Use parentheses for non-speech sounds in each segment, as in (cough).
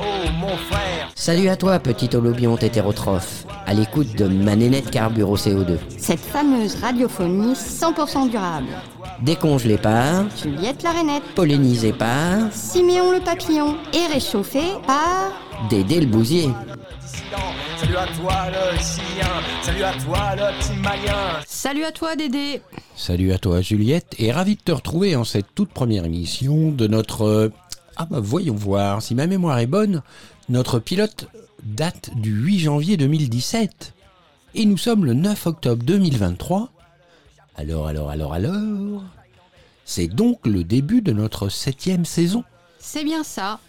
oh mon frère. Salut à toi, petit holobionte hétérotrophe, à l'écoute de ma nénette carbure au CO2. Cette fameuse radiophonie 100% durable. Décongelée par, Juliette la rainette, pollinisée par, Siméon le papillon et réchauffée par... Dédé le bousier. Salut à toi le chien, salut à toi le petit malien. Salut à toi Dédé Salut à toi Juliette et ravi de te retrouver en cette toute première émission de notre... Ah bah voyons voir, si ma mémoire est bonne, notre pilote date du 8 janvier 2017. Et nous sommes le 9 octobre 2023. Alors, alors, alors, alors... C'est donc le début de notre septième saison. C'est bien ça.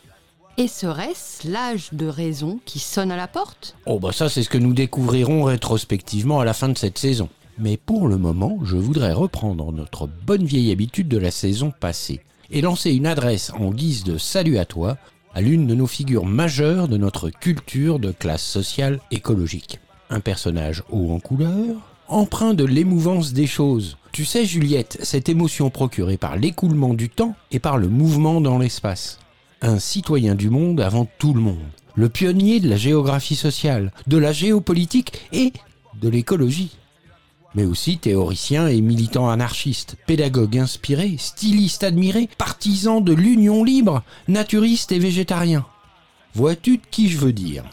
Et serait-ce l'âge de raison qui sonne à la porte? Oh bah ça c'est ce que nous découvrirons rétrospectivement à la fin de cette saison. Mais pour le moment, je voudrais reprendre notre bonne vieille habitude de la saison passée et lancer une adresse en guise de salut à toi à l'une de nos figures majeures de notre culture de classe sociale écologique. Un personnage haut en couleur, empreint de l'émouvance des choses. Tu sais Juliette, cette émotion procurée par l'écoulement du temps et par le mouvement dans l'espace un citoyen du monde avant tout le monde, le pionnier de la géographie sociale, de la géopolitique et de l'écologie. Mais aussi théoricien et militant anarchiste, pédagogue inspiré, styliste admiré, partisan de l'union libre, naturiste et végétarien. Vois-tu de qui je veux dire?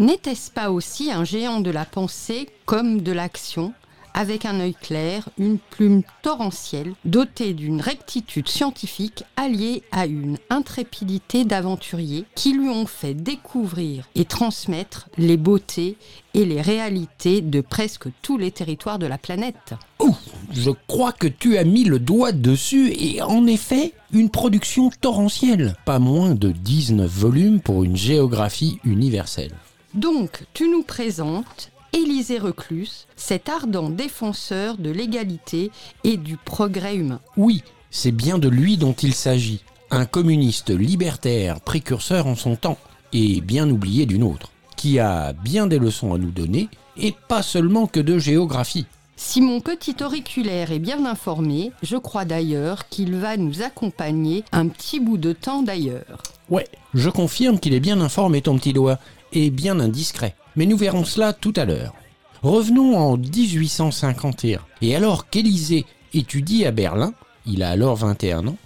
N'était-ce pas aussi un géant de la pensée comme de l'action? Avec un œil clair, une plume torrentielle, dotée d'une rectitude scientifique alliée à une intrépidité d'aventurier qui lui ont fait découvrir et transmettre les beautés et les réalités de presque tous les territoires de la planète. Ouh, je crois que tu as mis le doigt dessus et en effet, une production torrentielle. Pas moins de 19 volumes pour une géographie universelle. Donc, tu nous présentes Élisée Reclus, cet ardent défenseur de l'égalité et du progrès humain. Oui, c'est bien de lui dont il s'agit. Un communiste libertaire précurseur en son temps, et bien oublié d'une autre, qui a bien des leçons à nous donner, et pas seulement que de géographie. Si mon petit auriculaire est bien informé, je crois d'ailleurs qu'il va nous accompagner un petit bout de temps d'ailleurs. Ouais, je confirme qu'il est bien informé ton petit doigt, et bien indiscret. Mais nous verrons cela tout à l'heure. Revenons en 1851. Et alors qu'Élysée étudie à Berlin, il a alors 21 ans,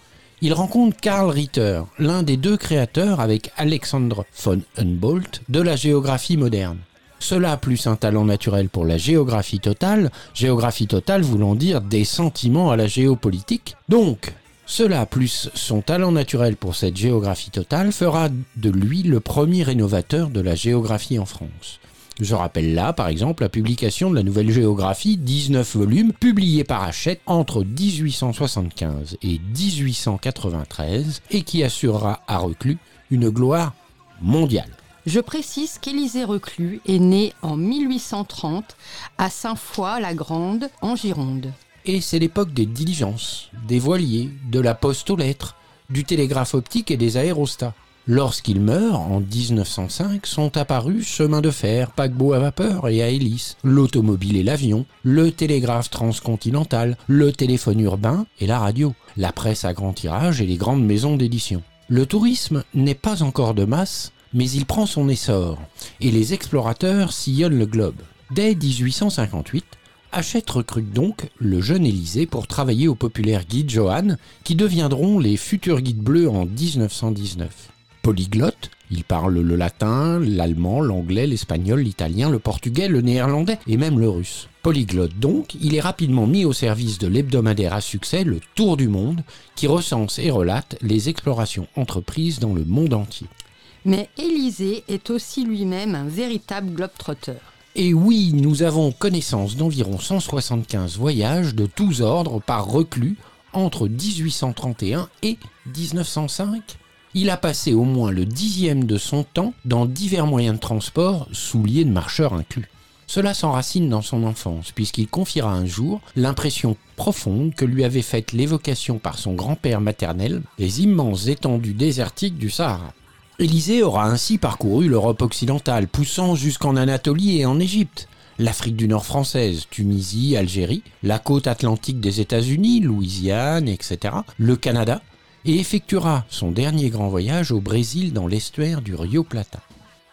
il rencontre Karl Ritter, l'un des deux créateurs avec Alexandre von Humboldt de la géographie moderne. Cela plus un talent naturel pour la géographie totale, géographie totale voulant dire des sentiments à la géopolitique. Donc, cela plus son talent naturel pour cette géographie totale fera de lui le premier rénovateur de la géographie en France. Je rappelle là, par exemple, la publication de la Nouvelle Géographie, 19 volumes, publiés par Hachette entre 1875 et 1893, et qui assurera à Reclus une gloire mondiale. Je précise qu'Élisée Reclus est né en 1830 à Saint-Foy-la-Grande, en Gironde. Et c'est l'époque des diligences, des voiliers, de la poste aux lettres, du télégraphe optique et des aérostats. Lorsqu'il meurt, en 1905, sont apparus chemin de fer, paquebot à vapeur et à hélice, l'automobile et l'avion, le télégraphe transcontinental, le téléphone urbain et la radio, la presse à grand tirage et les grandes maisons d'édition. Le tourisme n'est pas encore de masse, mais il prend son essor, et les explorateurs sillonnent le globe. Dès 1858, Hachette recrute donc le jeune Élysée pour travailler au populaire guide Johann, qui deviendront les futurs guides bleus en 1919. Polyglotte, il parle le latin, l'allemand, l'anglais, l'espagnol, l'italien, le portugais, le néerlandais et même le russe. Polyglotte donc, il est rapidement mis au service de l'hebdomadaire à succès Le Tour du Monde, qui recense et relate les explorations entreprises dans le monde entier. Mais Élisée est aussi lui-même un véritable globetrotter. Et oui, nous avons connaissance d'environ 175 voyages de tous ordres par reclus entre 1831 et 1905. Il a passé au moins le dixième de son temps dans divers moyens de transport, souliers de marcheurs inclus. Cela s'enracine dans son enfance, puisqu'il confiera un jour l'impression profonde que lui avait faite l'évocation par son grand-père maternel des immenses étendues désertiques du Sahara. Élysée aura ainsi parcouru l'Europe occidentale, poussant jusqu'en Anatolie et en Égypte, l'Afrique du Nord française, Tunisie, Algérie, la côte atlantique des États-Unis, Louisiane, etc., le Canada, et effectuera son dernier grand voyage au Brésil dans l'estuaire du Rio Plata.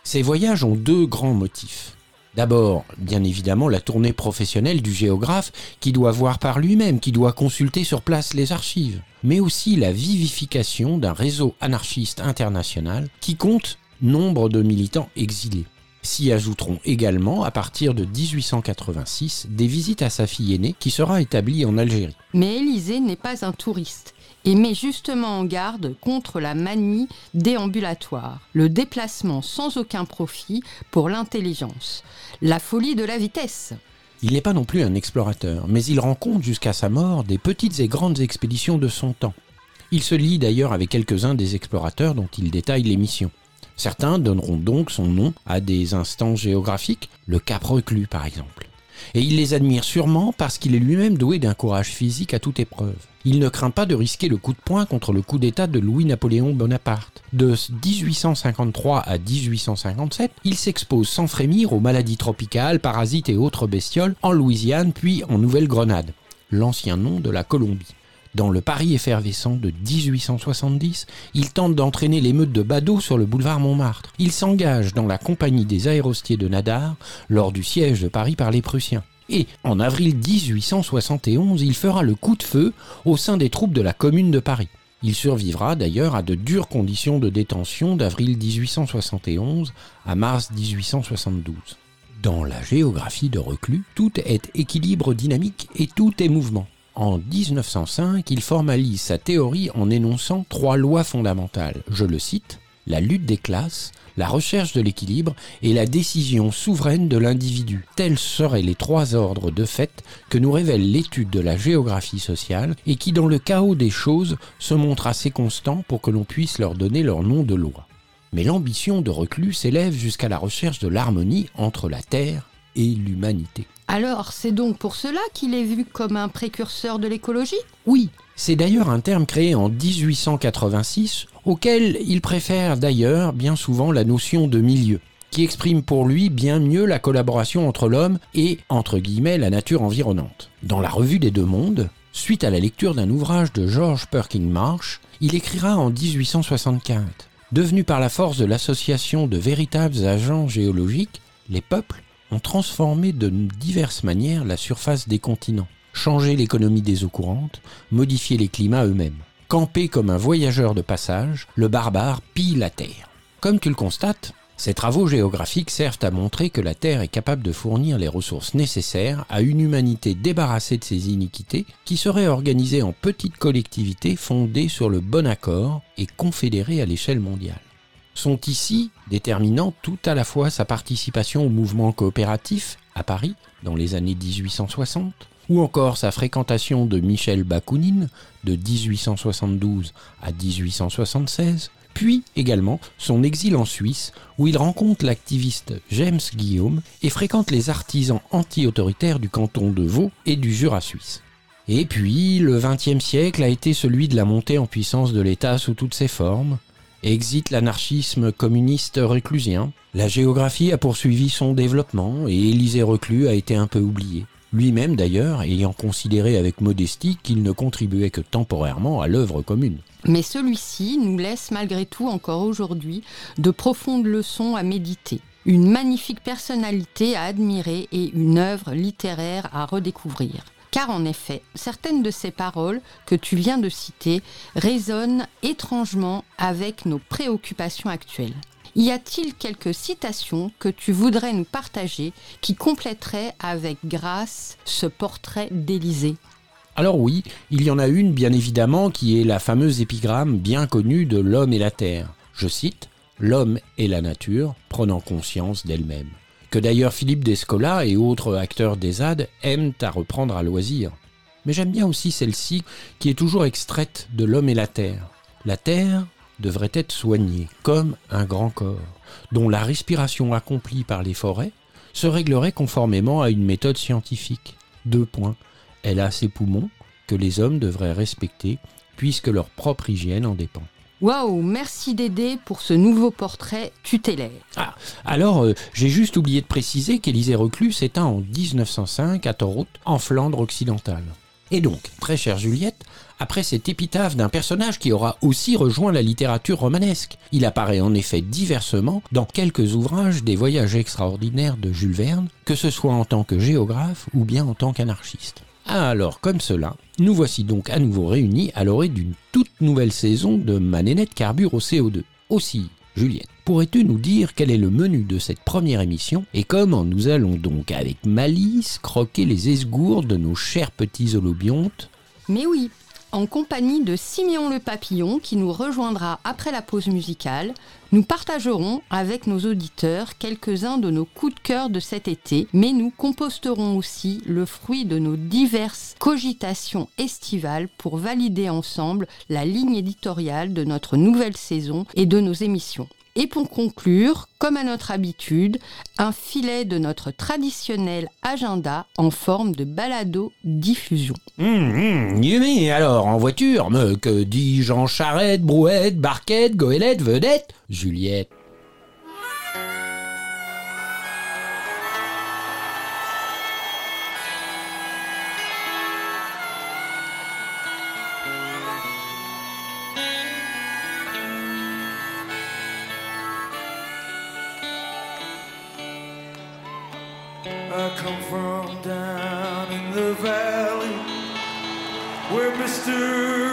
Ces voyages ont deux grands motifs. D'abord, bien évidemment, la tournée professionnelle du géographe qui doit voir par lui-même, qui doit consulter sur place les archives, mais aussi la vivification d'un réseau anarchiste international qui compte nombre de militants exilés. S'y ajouteront également, à partir de 1886, des visites à sa fille aînée qui sera établie en Algérie. Mais Élisée n'est pas un touriste et met justement en garde contre la manie déambulatoire, le déplacement sans aucun profit pour l'intelligence, la folie de la vitesse. Il n'est pas non plus un explorateur, mais il rencontre jusqu'à sa mort des petites et grandes expéditions de son temps. Il se lie d'ailleurs avec quelques-uns des explorateurs dont il détaille les missions. Certains donneront donc son nom à des instants géographiques, le Cap Reclus par exemple. Et il les admire sûrement parce qu'il est lui-même doué d'un courage physique à toute épreuve. Il ne craint pas de risquer le coup de poing contre le coup d'État de Louis-Napoléon Bonaparte. De 1853 à 1857, il s'expose sans frémir aux maladies tropicales, parasites et autres bestioles en Louisiane puis en Nouvelle-Grenade, l'ancien nom de la Colombie. Dans le Paris effervescent de 1870, il tente d'entraîner l'émeute de Badeau sur le boulevard Montmartre. Il s'engage dans la compagnie des aérostiers de Nadar lors du siège de Paris par les Prussiens. Et en avril 1871, il fera le coup de feu au sein des troupes de la Commune de Paris. Il survivra d'ailleurs à de dures conditions de détention d'avril 1871 à mars 1872. Dans la géographie de Reclus, tout est équilibre dynamique et tout est mouvement. En 1905, il formalise sa théorie en énonçant trois lois fondamentales. Je le cite la lutte des classes, la recherche de l'équilibre et la décision souveraine de l'individu. Tels seraient les trois ordres de fait que nous révèle l'étude de la géographie sociale et qui, dans le chaos des choses, se montrent assez constants pour que l'on puisse leur donner leur nom de loi. Mais l'ambition de Reclus s'élève jusqu'à la recherche de l'harmonie entre la Terre et l'humanité. Alors, c'est donc pour cela qu'il est vu comme un précurseur de l'écologie? Oui, c'est d'ailleurs un terme créé en 1886, auquel il préfère d'ailleurs bien souvent la notion de milieu, qui exprime pour lui bien mieux la collaboration entre l'homme et, entre guillemets, la nature environnante. Dans la Revue des Deux Mondes, suite à la lecture d'un ouvrage de George Perkin Marsh, il écrira en 1864 Devenu par la force de l'association de véritables agents géologiques, les peuples ont transformé de diverses manières la surface des continents changer l'économie des eaux courantes, modifier les climats eux-mêmes. Campé comme un voyageur de passage, le barbare pille la Terre. Comme tu le constates, ces travaux géographiques servent à montrer que la Terre est capable de fournir les ressources nécessaires à une humanité débarrassée de ses iniquités, qui serait organisée en petites collectivités fondées sur le bon accord et confédérées à l'échelle mondiale. Sont ici déterminant tout à la fois sa participation au mouvement coopératif à Paris dans les années 1860, ou encore sa fréquentation de Michel Bakounine de 1872 à 1876, puis également son exil en Suisse où il rencontre l'activiste James Guillaume et fréquente les artisans anti-autoritaires du canton de Vaud et du Jura suisse. Et puis, le XXe siècle a été celui de la montée en puissance de l'État sous toutes ses formes, exit l'anarchisme communiste reclusien, la géographie a poursuivi son développement et Élisée Reclus a été un peu oublié lui-même d'ailleurs ayant considéré avec modestie qu'il ne contribuait que temporairement à l'œuvre commune. Mais celui-ci nous laisse malgré tout encore aujourd'hui de profondes leçons à méditer, une magnifique personnalité à admirer et une œuvre littéraire à redécouvrir. Car en effet, certaines de ces paroles que tu viens de citer résonnent étrangement avec nos préoccupations actuelles. Y a-t-il quelques citations que tu voudrais nous partager qui compléteraient avec grâce ce portrait d'Élysée? Alors oui, il y en a une bien évidemment qui est la fameuse épigramme bien connue de l'homme et la terre. Je cite L'homme et la nature prenant conscience d'elle-même. Que d'ailleurs Philippe Descola et autres acteurs des ZAD aiment à reprendre à loisir. Mais j'aime bien aussi celle-ci qui est toujours extraite de l'homme et la terre. La terre, devrait être soignée comme un grand corps, dont la respiration accomplie par les forêts se réglerait conformément à une méthode scientifique. Deux points. Elle a ses poumons que les hommes devraient respecter puisque leur propre hygiène en dépend. Waouh, merci Dédé pour ce nouveau portrait tutélaire. Ah, alors euh, j'ai juste oublié de préciser qu'Élisée Reclus s'éteint en 1905 à Torout, en Flandre occidentale. Et donc, très chère Juliette, après cette épitaphe d'un personnage qui aura aussi rejoint la littérature romanesque, il apparaît en effet diversement dans quelques ouvrages des voyages extraordinaires de Jules Verne, que ce soit en tant que géographe ou bien en tant qu'anarchiste. Ah, alors, comme cela, nous voici donc à nouveau réunis à l'orée d'une toute nouvelle saison de Manénette Carbure au CO2. Aussi, Juliette, pourrais-tu nous dire quel est le menu de cette première émission et comment nous allons donc avec malice croquer les esgourdes de nos chers petits holobiontes Mais oui, en compagnie de Simeon le Papillon qui nous rejoindra après la pause musicale, nous partagerons avec nos auditeurs quelques-uns de nos coups de cœur de cet été, mais nous composterons aussi le fruit de nos diverses cogitations estivales pour valider ensemble la ligne éditoriale de notre nouvelle saison et de nos émissions. Et pour conclure, comme à notre habitude, un filet de notre traditionnel agenda en forme de balado-diffusion. Hum, hum, Yumi, alors, en voiture, me que dis-je en charrette, brouette, barquette, goélette, vedette Juliette. Come from down in the valley where Mister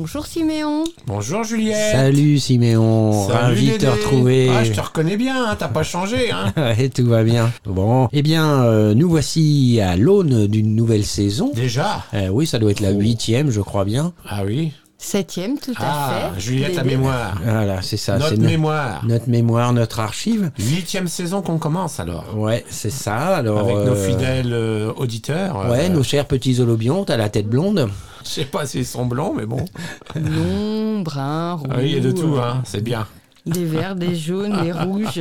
Bonjour Siméon. Bonjour Juliette. Salut Siméon, ravi de te retrouver. Ah, je te reconnais bien, hein, t'as pas changé. Hein. (laughs) Ouais, tout va bien. Bon, eh bien, euh, nous voici à l'aune d'une nouvelle saison. Déjà Euh, oui, ça doit être la Oh. huitième, je crois bien. Ah oui. Septième, tout à Ah, fait. Juliette, la mémoire. Voilà, c'est ça. Notre no- mémoire. notre mémoire, notre archive. Huitième saison qu'on commence alors. Ouais, c'est ça. Alors, Avec nos euh, fidèles euh, auditeurs. Ouais, euh, nos chers petits holobions, t'as la tête blonde. Je sais pas s'ils sont blonds, mais bon. Long, brun, roux. Ah oui, il y a de tout, hein. c'est bien. Des verts, des jaunes, des (laughs) rouges.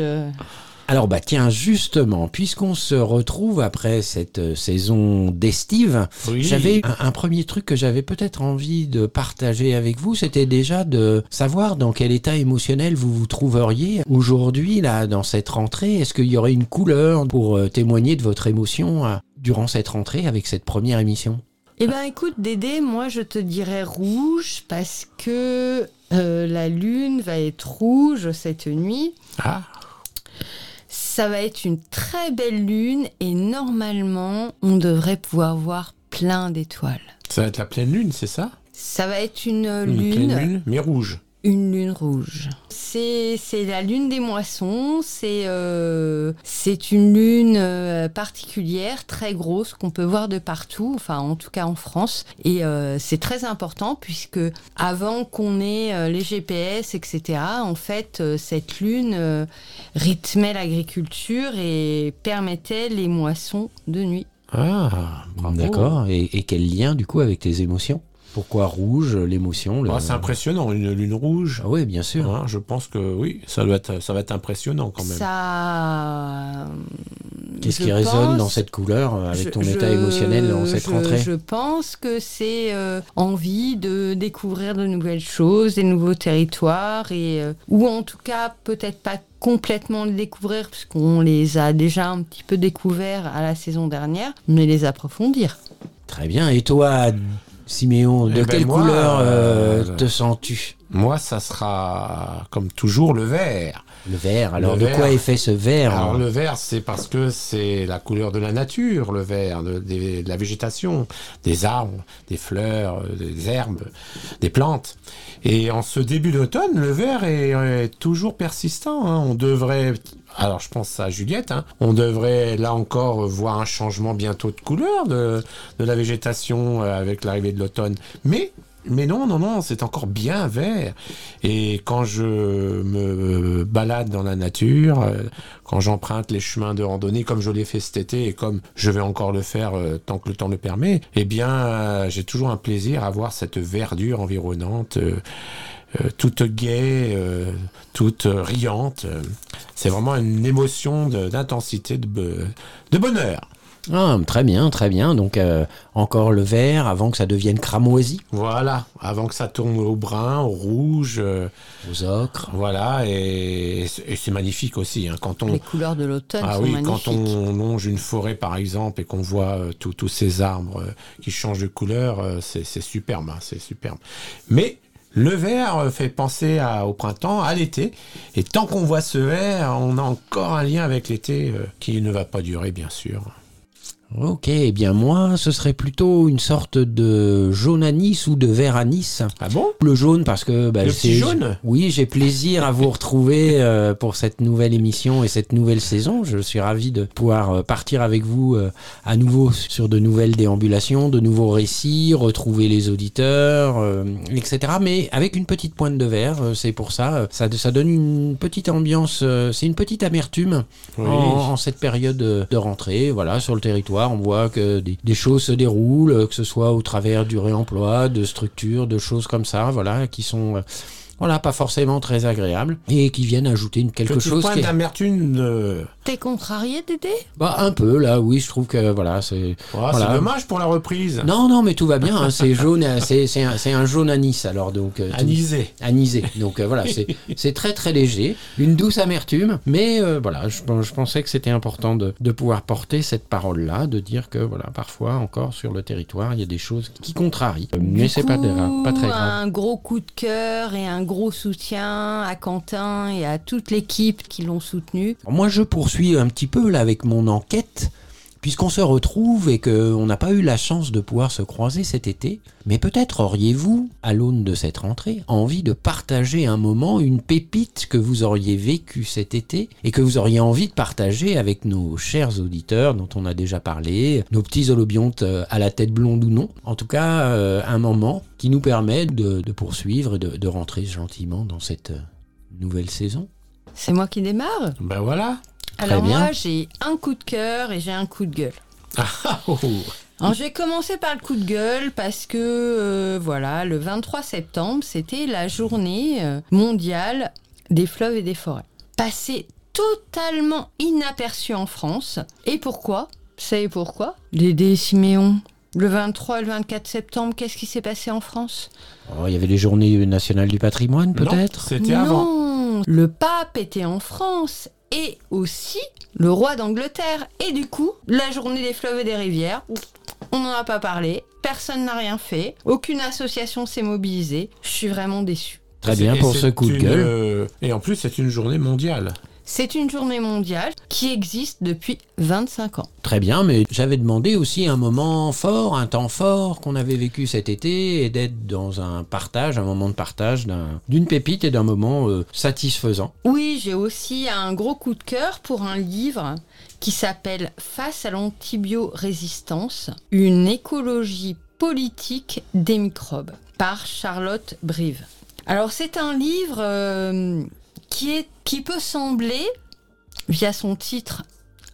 Alors bah tiens justement, puisqu'on se retrouve après cette euh, saison d'estive, Oui. j'avais un, un premier truc que j'avais peut-être envie de partager avec vous, c'était déjà de savoir dans quel état émotionnel vous vous trouveriez aujourd'hui là dans cette rentrée. Est-ce qu'il y aurait une couleur pour euh, témoigner de votre émotion euh, durant cette rentrée avec cette première émission? Eh ben écoute Dédé, moi je te dirais rouge parce que euh, la lune va être rouge cette nuit. Ah, Ça va être une très belle lune et normalement on devrait pouvoir voir plein d'étoiles. ça va être la pleine lune, c'est ça? Ça va être une Une lune, pleine lune, mais rouge. Une lune rouge. C'est la lune des moissons. C'est euh, une lune euh, particulière, très grosse qu'on peut voir de partout. Enfin, en tout cas en France. Et euh, c'est très important puisque avant qu'on ait les GPS, etc. En fait, cette lune rythmait l'agriculture et permettait les moissons de nuit. Ah. D'accord. Et, et quel lien du coup avec tes émotions? Pourquoi rouge, l'émotion le- Ah, c'est impressionnant, une lune rouge. Ah oui, bien sûr. Hein, je pense que oui, ça, doit être, ça va être impressionnant quand même. Ça. Qu'est-ce qui résonne dans cette couleur euh, avec Je- ton état émotionnel dans cette je- rentrée Je pense que c'est euh, envie de découvrir de nouvelles choses, des nouveaux territoires, et, euh, ou en tout cas peut-être pas complètement les découvrir, puisqu'on les a déjà un petit peu découverts à la saison dernière, mais les approfondir. Très bien. Et toi, Siméon, de Eh ben, quelle moi, couleur euh, euh, te sens-tu Moi, ça sera comme toujours le vert. Le vert. Alors, Le de vert. quoi est fait ce vert Alors hein le vert, c'est parce que c'est la couleur de la nature, le vert, de la végétation, des arbres, des fleurs, euh, des herbes, des plantes. Et en ce début d'automne, le vert est, est toujours persistant. hein. On devrait, alors je pense à Juliette, hein, on devrait là encore voir un changement bientôt de couleur de, de la végétation euh, avec l'arrivée de l'automne. Mais mais non, non, non, c'est encore bien vert. Et quand je me balade dans la nature, euh, quand j'emprunte les chemins de randonnée comme je l'ai fait cet été et comme je vais encore le faire euh, tant que le temps le permet, eh bien, j'ai toujours un plaisir à voir cette verdure environnante, toute gaie, euh, toute euh, riante. Euh, C'est vraiment une émotion d'intensité, de, bonheur. Ah, très bien, très bien. Donc, euh, encore le vert avant que ça devienne cramoisi, Voilà, avant que ça tourne au brun, au rouge. euh, aux ocres. Voilà, et, et c'est magnifique aussi. hein, quand on, Les couleurs de l'automne ah sont oui, magnifiques. quand on longe une forêt par exemple et qu'on voit euh, tous tous ces arbres euh, qui changent de couleur, euh, c'est c'est superbe, hein, c'est superbe. Mais le vert euh, fait penser au printemps, à l'été, et tant qu'on voit ce vert, on a encore un lien avec l'été euh, qui ne va pas durer, bien sûr. Ok, eh bien moi, ce serait plutôt une sorte de jaune anis ou de vert anis. Ah bon? Le jaune parce que bah, Le c'est- petit jaune? Oui, j'ai plaisir à vous retrouver euh, pour cette nouvelle émission et cette nouvelle saison. Je suis ravi de pouvoir euh, partir avec vous euh, à nouveau sur de nouvelles déambulations, de nouveaux récits, retrouver les auditeurs, euh, etc. Mais avec une petite pointe de vert, euh, c'est pour ça. euh, Ça, ça donne une petite ambiance. euh, c'est une petite amertume Oui. en, en cette période de, de rentrée. Voilà, sur le territoire, on voit que des, des choses se déroulent, que ce soit au travers du réemploi, de structures, de choses comme ça, voilà, qui sont euh, voilà pas forcément très agréables et qui viennent ajouter une quelque chose d'amertume de... T'es contrarié, Dédé? Bah un peu là, oui, je trouve que voilà, c'est Oh, Voilà. C'est dommage pour la reprise. non non mais tout va bien, hein, c'est jaune, euh, c'est c'est un, c'est un jaune anis alors donc euh, Anisé. anisé. Donc euh, voilà, c'est c'est très très léger, une douce amertume, mais euh, voilà, je, je pensais que c'était important de, de pouvoir porter cette parole-là, de dire que voilà, parfois encore sur le territoire, il y a des choses qui contrarient. Mais Du c'est pas, coup, grave, pas très grave. Un gros coup de cœur et un gros soutien à Quentin et à toute l'équipe qui l'ont soutenu. Moi, je poursuis un petit peu là avec mon enquête. puisqu'on se retrouve et qu'on n'a pas eu la chance de pouvoir se croiser cet été, mais peut-être auriez-vous, à l'aune de cette rentrée, envie de partager un moment, une pépite que vous auriez vécue cet été et que vous auriez envie de partager avec nos chers auditeurs dont on a déjà parlé, nos petits holobiontes euh, à la tête blonde ou non. En tout cas, euh, un moment qui nous permet de, de poursuivre et de, de rentrer gentiment dans cette euh, nouvelle saison. C'est moi qui démarre? Ben voilà. Alors bien. moi, j'ai un coup de cœur et j'ai un coup de gueule. Ah, oh, oh. Alors je vais commencer par le coup de gueule parce que euh, voilà, le 23 septembre, c'était la journée euh, mondiale des fleuves et des forêts. Passé totalement inaperçu en France. Et pourquoi? Vous savez pourquoi? Dédé Siméon. Le 23 et le 24 septembre, qu'est-ce qui s'est passé en France? Oh, il y avait les journées nationales du patrimoine, peut-être? C'était avant. Non, le pape était en France et aussi le roi d'Angleterre. Et du coup, la journée des fleuves et des rivières, on n'en a pas parlé, personne n'a rien fait, aucune association s'est mobilisée. Je suis vraiment déçue. Très bien pour ce coup de une, gueule. euh, et en plus, c'est une journée mondiale. C'est une journée mondiale qui existe depuis 25 ans. Très bien, mais j'avais demandé aussi un moment fort, un temps fort qu'on avait vécu cet été et d'être dans un partage, un moment de partage d'un- d'une pépite et d'un moment euh, satisfaisant. Oui, j'ai aussi un gros coup de cœur pour un livre qui s'appelle Face à l'antibiorésistance, une écologie politique des microbes par Charlotte Brive. Alors c'est un livre euh, qui, peut sembler, via son titre,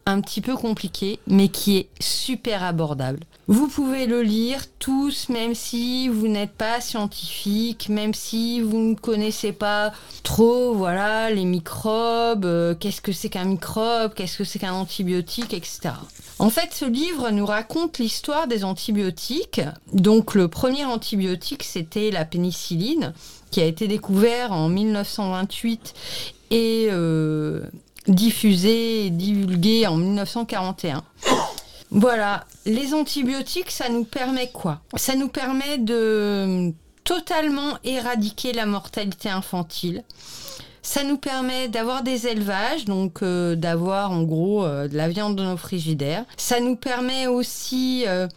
un petit peu compliqué, mais qui est super abordable. Vous pouvez le lire tous, même si vous n'êtes pas scientifique, même si vous ne connaissez pas trop, voilà, les microbes, euh, qu'est-ce que c'est qu'un microbe, qu'est-ce que c'est qu'un antibiotique, etc. En fait, ce livre nous raconte l'histoire des antibiotiques. Donc, le premier antibiotique, c'était la pénicilline, qui a été découvert en 1928 et euh, diffusé et divulgué en 1941. Voilà, les antibiotiques, ça nous permet quoi? Ça nous permet de totalement éradiquer la mortalité infantile. Ça nous permet d'avoir des élevages, donc euh, d'avoir en gros euh, de la viande dans nos frigidaires. Ça nous permet aussi euh,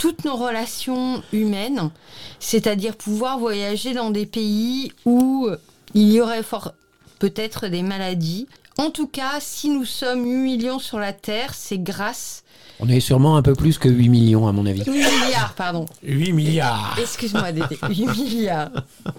toutes nos relations humaines, c'est-à-dire pouvoir voyager dans des pays où il y aurait fort peut-être des maladies. En tout cas, si nous sommes 8 millions sur la Terre, c'est grâce... On est sûrement un peu plus que 8 millions à mon avis. 8 milliards, pardon. 8 milliards. Excuse-moi, Dédé. 8 milliards.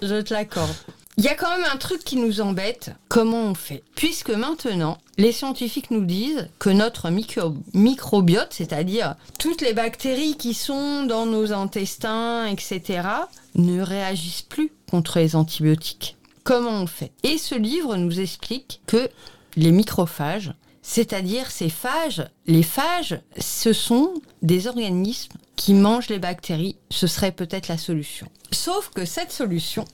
Je te l'accorde. Il y a quand même un truc qui nous embête. Comment on fait? Puisque maintenant, les scientifiques nous disent que notre micro- microbiote, c'est-à-dire toutes les bactéries qui sont dans nos intestins, etc., ne réagissent plus contre les antibiotiques. Comment on fait? Et ce livre nous explique que les microphages, c'est-à-dire ces phages, les phages, ce sont des organismes qui mangent les bactéries. Ce serait peut-être la solution. Sauf que cette solution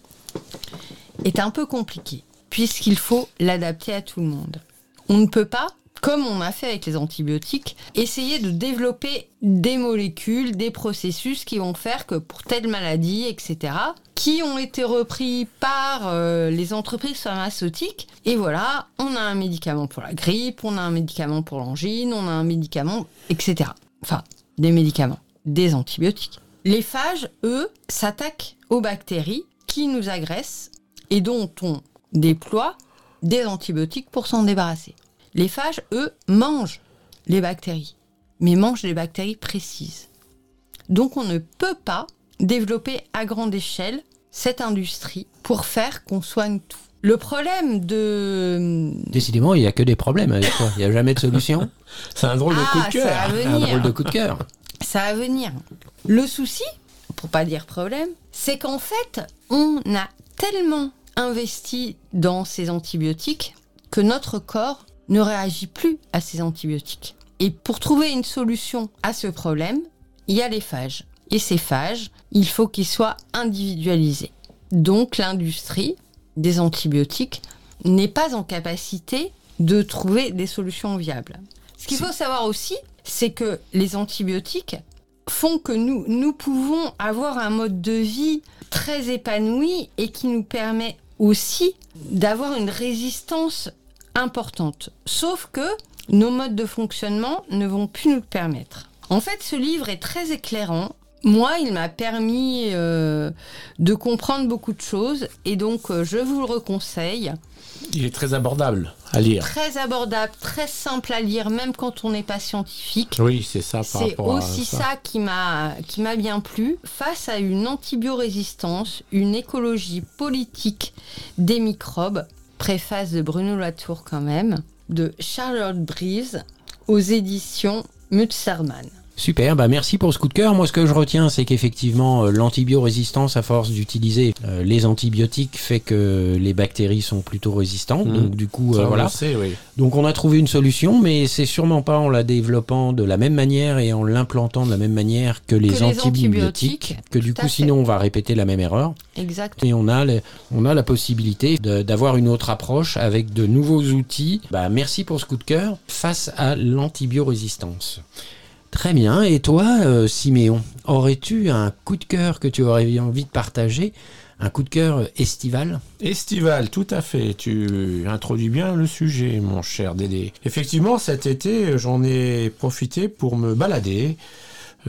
est un peu compliquée, puisqu'il faut l'adapter à tout le monde. On ne peut pas, comme on a fait avec les antibiotiques, essayer de développer des molécules, des processus qui vont faire que pour telle maladie, etc., qui ont été repris par euh, les entreprises pharmaceutiques. Et voilà, on a un médicament pour la grippe, on a un médicament pour l'angine, on a un médicament, etc. Enfin, des médicaments, des antibiotiques. Les phages, eux, s'attaquent aux bactéries qui nous agressent et dont on déploie des antibiotiques pour s'en débarrasser. Les phages, eux, mangent les bactéries, mais mangent les bactéries précises. Donc on ne peut pas développer à grande échelle cette industrie pour faire qu'on soigne tout. Le problème de... Décidément, il n'y a que des problèmes avec toi. Il n'y a jamais de solution. (laughs) C'est un drôle de Ah, coup de ça cœur. Un drôle de coup de cœur. Ça va venir. Le souci, pour pas dire problème, c'est qu'en fait, on a tellement investi dans ces antibiotiques que notre corps ne réagit plus à ces antibiotiques. Et pour trouver une solution à ce problème, il y a les phages. Et ces phages, il faut qu'ils soient individualisés. Donc l'industrie des antibiotiques n'est pas en capacité de trouver des solutions viables. Ce qu'il faut savoir aussi, c'est que les antibiotiques font que nous, nous pouvons avoir un mode de vie très épanoui et qui nous permet aussi d'avoir une résistance importante. Sauf que nos modes de fonctionnement ne vont plus nous le permettre. En fait, ce livre est très éclairant. Moi, il m'a permis euh, de comprendre beaucoup de choses et donc euh, je vous le reconseille. Il est très abordable à lire. Très abordable, très simple à lire, même quand on n'est pas scientifique. Oui, c'est ça C'est aussi ça, qui m'a qui m'a bien plu. Face à une antibiorésistance, une écologie politique des microbes, préface de Bruno Latour quand même, de Charlotte Brise aux éditions Mutzermann. Super, bah merci pour ce coup de cœur. Moi, ce que je retiens, c'est qu'effectivement, euh, l'antibiorésistance, à force d'utiliser euh, les antibiotiques, fait que les bactéries sont plutôt résistantes. Mhm. Donc, du coup, euh, on voilà. sait, oui. Donc, on a trouvé une solution, mais c'est sûrement pas en la développant de la même manière et en l'implantant de la même manière que les antibiotiques. antibiotiques, Que du coup, sinon, on va répéter la même erreur. Exact. Et on a, le- on a la possibilité d'avoir une autre approche avec de nouveaux outils. Bah, merci pour ce coup de cœur face à l'antibiorésistance. Très bien. Et toi, euh, Siméon, aurais-tu un coup de cœur que tu aurais envie de partager? Un coup de cœur estival? Estival, tout à fait. Tu introduis bien le sujet, mon cher Dédé. Effectivement, cet été, j'en ai profité pour me balader.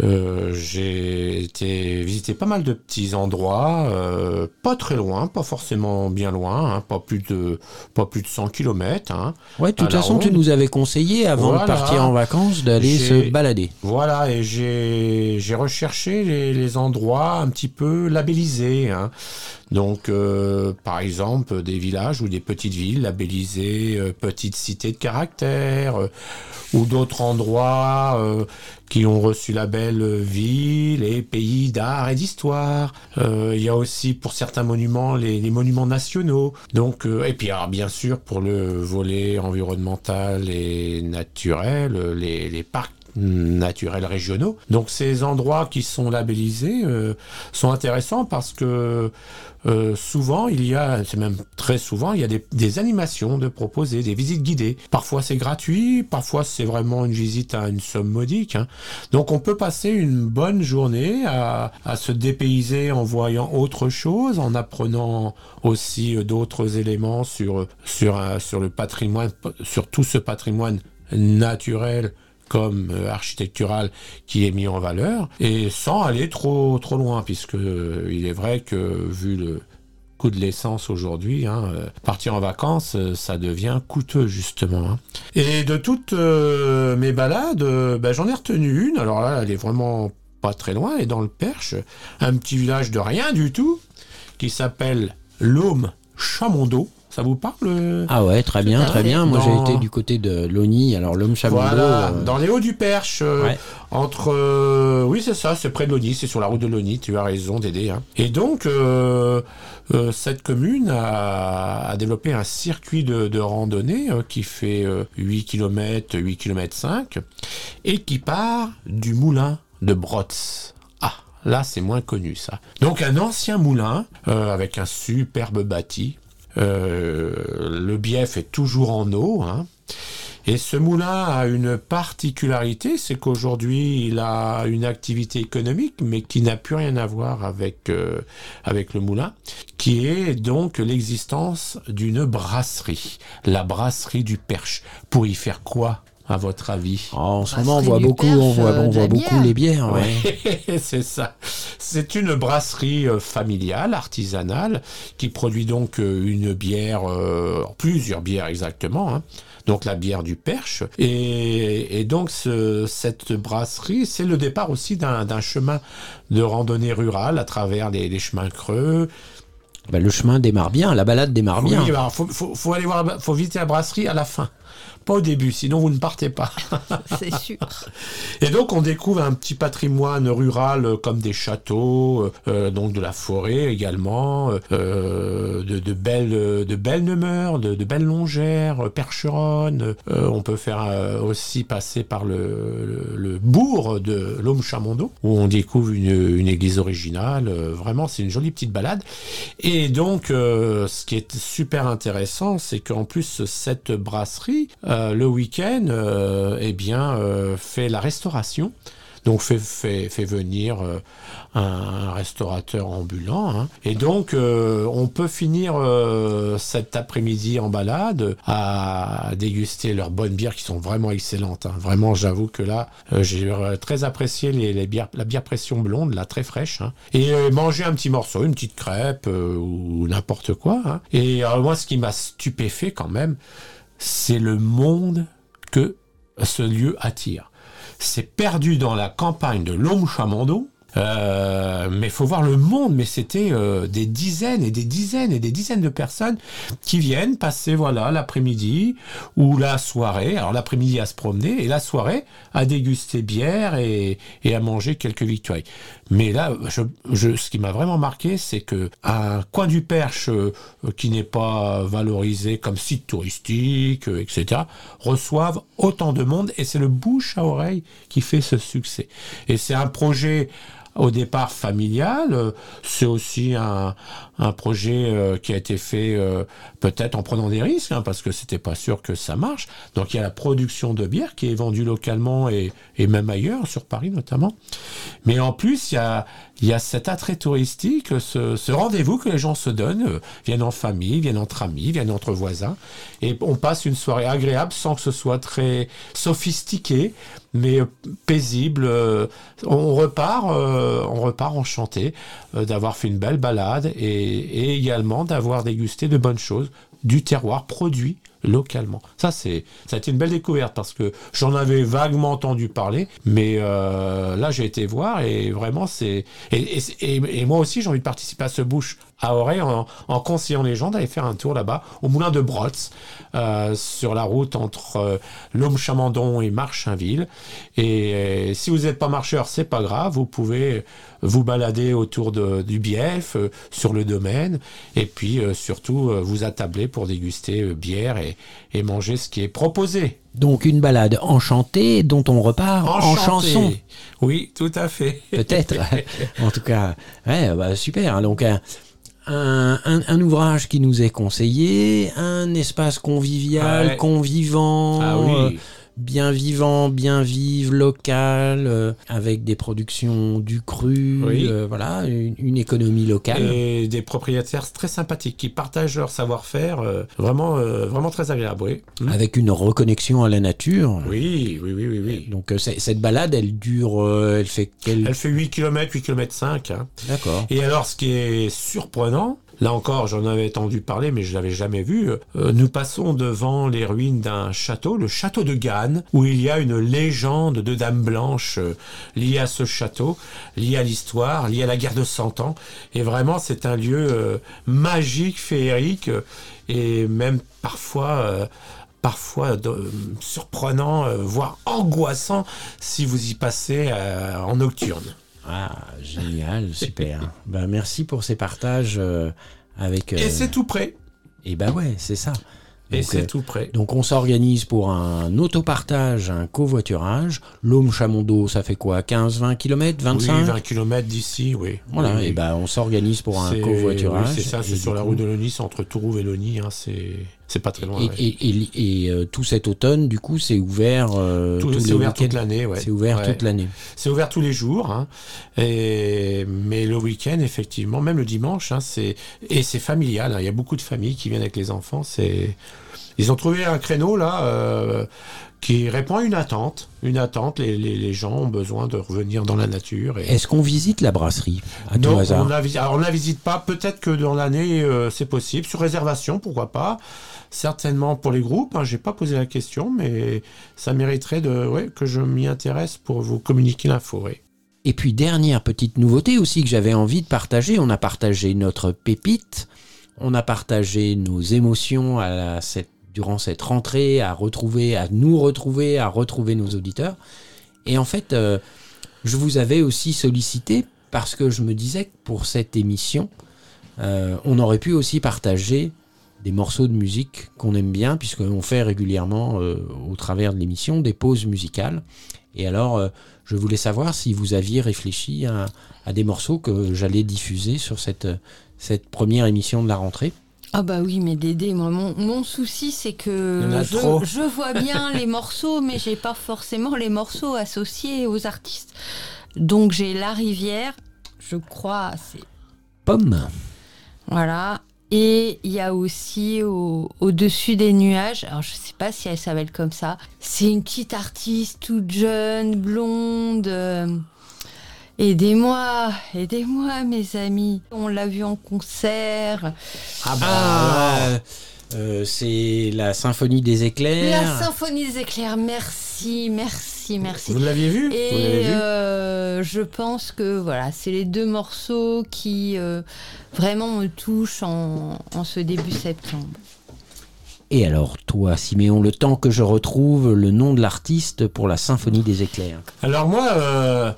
Euh, j'ai été visiter pas mal de petits endroits, euh, pas très loin, pas forcément bien loin, hein, pas plus de pas plus de 100 km. Hein. Ouais, de toute façon, tu nous avais conseillé avant Voilà. de partir en vacances d'aller se balader. Voilà, et j'ai j'ai recherché les, les endroits un petit peu labellisés. hein. Donc, euh, par exemple, des villages ou des petites villes labellisées euh, petites cités de caractère, euh, ou d'autres endroits qui ont reçu label ville et pays d'art et d'histoire. Il y a aussi pour certains monuments les, monuments nationaux. Donc, et puis alors, bien sûr pour le volet environnemental et naturel, les parcs naturels régionaux. Donc ces endroits qui sont labellisés euh, sont intéressants parce que euh, souvent il y a, c'est même très souvent, il y a des, animations de proposer, des visites guidées. Parfois c'est gratuit, parfois c'est vraiment une visite à une somme modique. hein. Donc on peut passer une bonne journée à, se dépayser en voyant autre chose, en apprenant aussi euh, d'autres éléments sur, sur le patrimoine, sur tout ce patrimoine naturel comme euh, architectural qui est mis en valeur et sans aller trop trop loin puisque euh, il est vrai que vu le coût de l'essence aujourd'hui, hein, euh, partir en vacances, ça devient coûteux justement. hein. Et de toutes mes balades, ben, j'en ai retenu une. Alors là, elle est vraiment pas très loin, elle est dans le Perche, un petit village de rien du tout qui s'appelle L'Aume Chamondo. Ça vous parle euh Ah ouais, très bien, très bien. Moi, Dans- j'ai été du côté de Loni, alors l'homme chamondo. Voilà, euh, dans les hauts du Perche, euh, Ouais. entre... euh, oui, c'est ça, c'est près de Loni, c'est sur la route de Loni, tu as raison Dédé. Hein. Et donc, cette commune a, a développé un circuit de, de randonnée qui fait euh, 8 km, 8 km 5, et qui part du moulin de Brotz. Ah, là c'est moins connu ça. Donc un ancien moulin, euh, avec un superbe bâti. Euh, le bief est toujours en eau, hein. Et ce moulin a une particularité, c'est qu'aujourd'hui il a une activité économique, mais qui n'a plus rien à voir avec euh, avec le moulin, qui est donc l'existence d'une brasserie, la brasserie du Perche. Pour y faire quoi, à votre avis? Oh, en ce Brasserie moment, on voit beaucoup, Perche, on voit, euh, on voit beaucoup bière. les bières. Ouais. Ouais, (laughs) c'est ça. C'est une brasserie euh, familiale, artisanale, qui produit donc euh, une bière, euh, plusieurs bières exactement. hein. Donc la bière du Perche. Et, et donc ce- cette brasserie, c'est le départ aussi d'un chemin de randonnée rurale à travers les, les chemins creux. Bah, le chemin démarre bien, la balade démarre Oui, bien. alors, faut, faut, faut aller voir, faut visiter la brasserie à la fin. Pas au début, sinon vous ne partez pas. (laughs) C'est sûr. Et donc on découvre un petit patrimoine rural euh, comme des châteaux, euh, euh, donc de la forêt également, euh, de, de belles de belles demeures, de, de belles longères, percheronnes. Euh, on peut faire aussi passer par le, le, le bourg de l'Homme Chamondo où on découvre une, une église originale. Vraiment, c'est une jolie petite balade. Et donc, ce qui est super intéressant, c'est qu'en plus cette brasserie, euh, le week-end, euh, eh bien, euh, fait la restauration donc fait, fait, fait venir un, restaurateur ambulant. hein. Et donc, on peut finir cet après-midi en balade à déguster leurs bonnes bières qui sont vraiment excellentes. hein. Vraiment, j'avoue que là, j'ai très apprécié les, bières, la bière pression blonde, là, très fraîche. hein. Et manger un petit morceau, une petite crêpe ou n'importe quoi. Et moi, ce qui m'a stupéfait quand même, c'est le monde que ce lieu attire. C'est perdu dans la campagne de Lhomme-Chamando. Euh, mais faut voir le monde, mais c'était euh, des dizaines et des dizaines et des dizaines de personnes qui viennent passer voilà l'après-midi ou la soirée. Alors l'après-midi à se promener et la soirée à déguster bière et, et à manger quelques victoires. Mais là, je, je- ce qui m'a vraiment marqué, c'est que un coin du Perche euh, qui n'est pas valorisé comme site touristique, euh, etc., reçoivent autant de monde et c'est le bouche à oreille qui fait ce succès. Et c'est un projet au départ familial, c'est aussi un, un projet euh, qui a été fait euh, peut-être en prenant des risques, hein, parce que c'était pas sûr que ça marche. Donc il y a la production de bière qui est vendue localement et, et même ailleurs, sur Paris notamment. Mais en plus, il y a, y a cet attrait touristique, ce, ce rendez-vous que les gens se donnent, euh, viennent en famille, viennent entre amis, viennent entre voisins, et on passe une soirée agréable sans que ce soit très sophistiqué, mais euh, paisible. euh, on repart, on repart enchanté d'avoir fait une belle balade et, et également d'avoir dégusté de bonnes choses du terroir produit localement. Ça, c'est, ça a été une belle découverte parce que j'en avais vaguement entendu parler, mais euh, là, j'ai été voir et vraiment, c'est. Et, et, et- et moi aussi, j'ai envie de participer à ce bouche à oreille en, en conseillant les gens d'aller faire un tour là-bas au moulin de Brotz, euh, sur la route entre euh, Lhomme-Chamandon et Marchainville. Et euh, si vous n'êtes pas marcheur, c'est pas grave, vous pouvez vous balader autour de, du Bief, euh, sur le domaine, et puis euh, surtout euh, vous attabler pour déguster euh, bière et, et manger ce qui est proposé. Donc une balade enchantée dont on repart en chanson. Oui, tout à fait. Peut-être. (laughs) en tout cas, ouais, bah, super. Donc un, un, un- un ouvrage qui nous est conseillé, un espace convivial, Ouais. convivant, Ah oui. Bien vivant, bien vive, local, euh, avec des productions du cru, Oui. euh, voilà, une, une économie locale. Et des propriétaires très sympathiques qui partagent leur savoir-faire, euh, vraiment, vraiment très agréable. Oui, Mm. Avec une reconnexion à la nature. oui, oui, oui, oui. oui. Donc cette balade, elle dure, elle fait quel... Elle fait 8 km, 8 km 5. Hein. D'accord. Et alors, ce qui est surprenant, là encore, j'en avais entendu parler, mais je l'avais jamais vu. euh, nous passons devant les ruines d'un château, le château de Gannes, où il y a une légende de Dame Blanche euh, liée à ce château, liée à l'histoire, liée à la guerre de Cent Ans. Et vraiment, c'est un lieu euh, magique, féerique, et même parfois. Parfois surprenant, voire angoissant si vous y passez en nocturne. Ah, génial, super. (laughs) ben, merci pour ces partages euh, avec... Et euh, c'est tout prêt. Et bah ouais, c'est ça. Et c'est euh, tout prêt. Donc on s'organise pour un autopartage, un covoiturage. L'Homme Chamondo, ça fait quoi 15, 20 km, 25 Oui, 20 km d'ici, oui. Voilà, Oui, et oui. ben on s'organise pour un covoiturage. oui, c'est ça, c'est sur la route de Lonis, entre Tourouvre et Loni, hein, c'est c'est pas très loin. Et, ouais. et- et- et, euh, tout cet automne, du coup, c'est ouvert euh, Tout- tous ouvert toute l'année, ouais. C'est ouvert Ouais. toute l'année. C'est ouvert tous les jours, hein. et, mais le week-end, effectivement, même le dimanche, hein, c'est et c'est familial. hein. Il y a beaucoup de familles qui viennent avec les enfants. C'est ils ont trouvé un créneau là euh, qui répond à une attente. Une attente. Les, les, les gens ont besoin de revenir dans la nature. Et... Est-ce qu'on visite la brasserie à tout hasard on la, visi- alors on la visite pas. Peut-être que dans l'année, euh, c'est possible. Sur réservation, pourquoi pas. Certainement pour les groupes. Hein, J'ai pas posé la question, mais ça mériterait que je m'y intéresse pour vous communiquer l'info. ouais. Et puis dernière petite nouveauté aussi que j'avais envie de partager, on a partagé notre pépite, on a partagé nos émotions durant cette rentrée, à retrouver, à nous retrouver, à retrouver nos auditeurs. Et en fait, euh, je vous avais aussi sollicité parce que je me disais que pour cette émission, euh, on aurait pu aussi partager des morceaux de musique qu'on aime bien, puisqu'on fait régulièrement, euh, au travers de l'émission, des pauses musicales. Et alors, euh, je voulais savoir si vous aviez réfléchi à, à des morceaux que j'allais diffuser sur cette, cette première émission de la rentrée. Ah bah oui, mais Dédé, moi, mon, mon souci, c'est que je, je vois bien (laughs) les morceaux, mais j'ai pas forcément les morceaux associés aux artistes. Donc j'ai La Rivière, je crois, c'est Pomme. Voilà. Et il y a aussi au- Au-dessus des nuages, alors je sais pas si elle s'appelle comme ça, c'est une petite artiste toute jeune, blonde. euh, Aidez-moi, aidez-moi mes amis. On l'a vu en concert. Ah bah, Ah, euh, c'est la symphonie des éclairs. La symphonie des éclairs, merci, merci, merci. vous l'aviez vu Vous l'avez Et vu euh, je pense que voilà, c'est les deux morceaux qui euh, vraiment me touchent en, en ce début septembre. Et alors, toi, Siméon, le temps que je retrouve le nom de l'artiste pour la symphonie des éclairs. Alors moi, euh,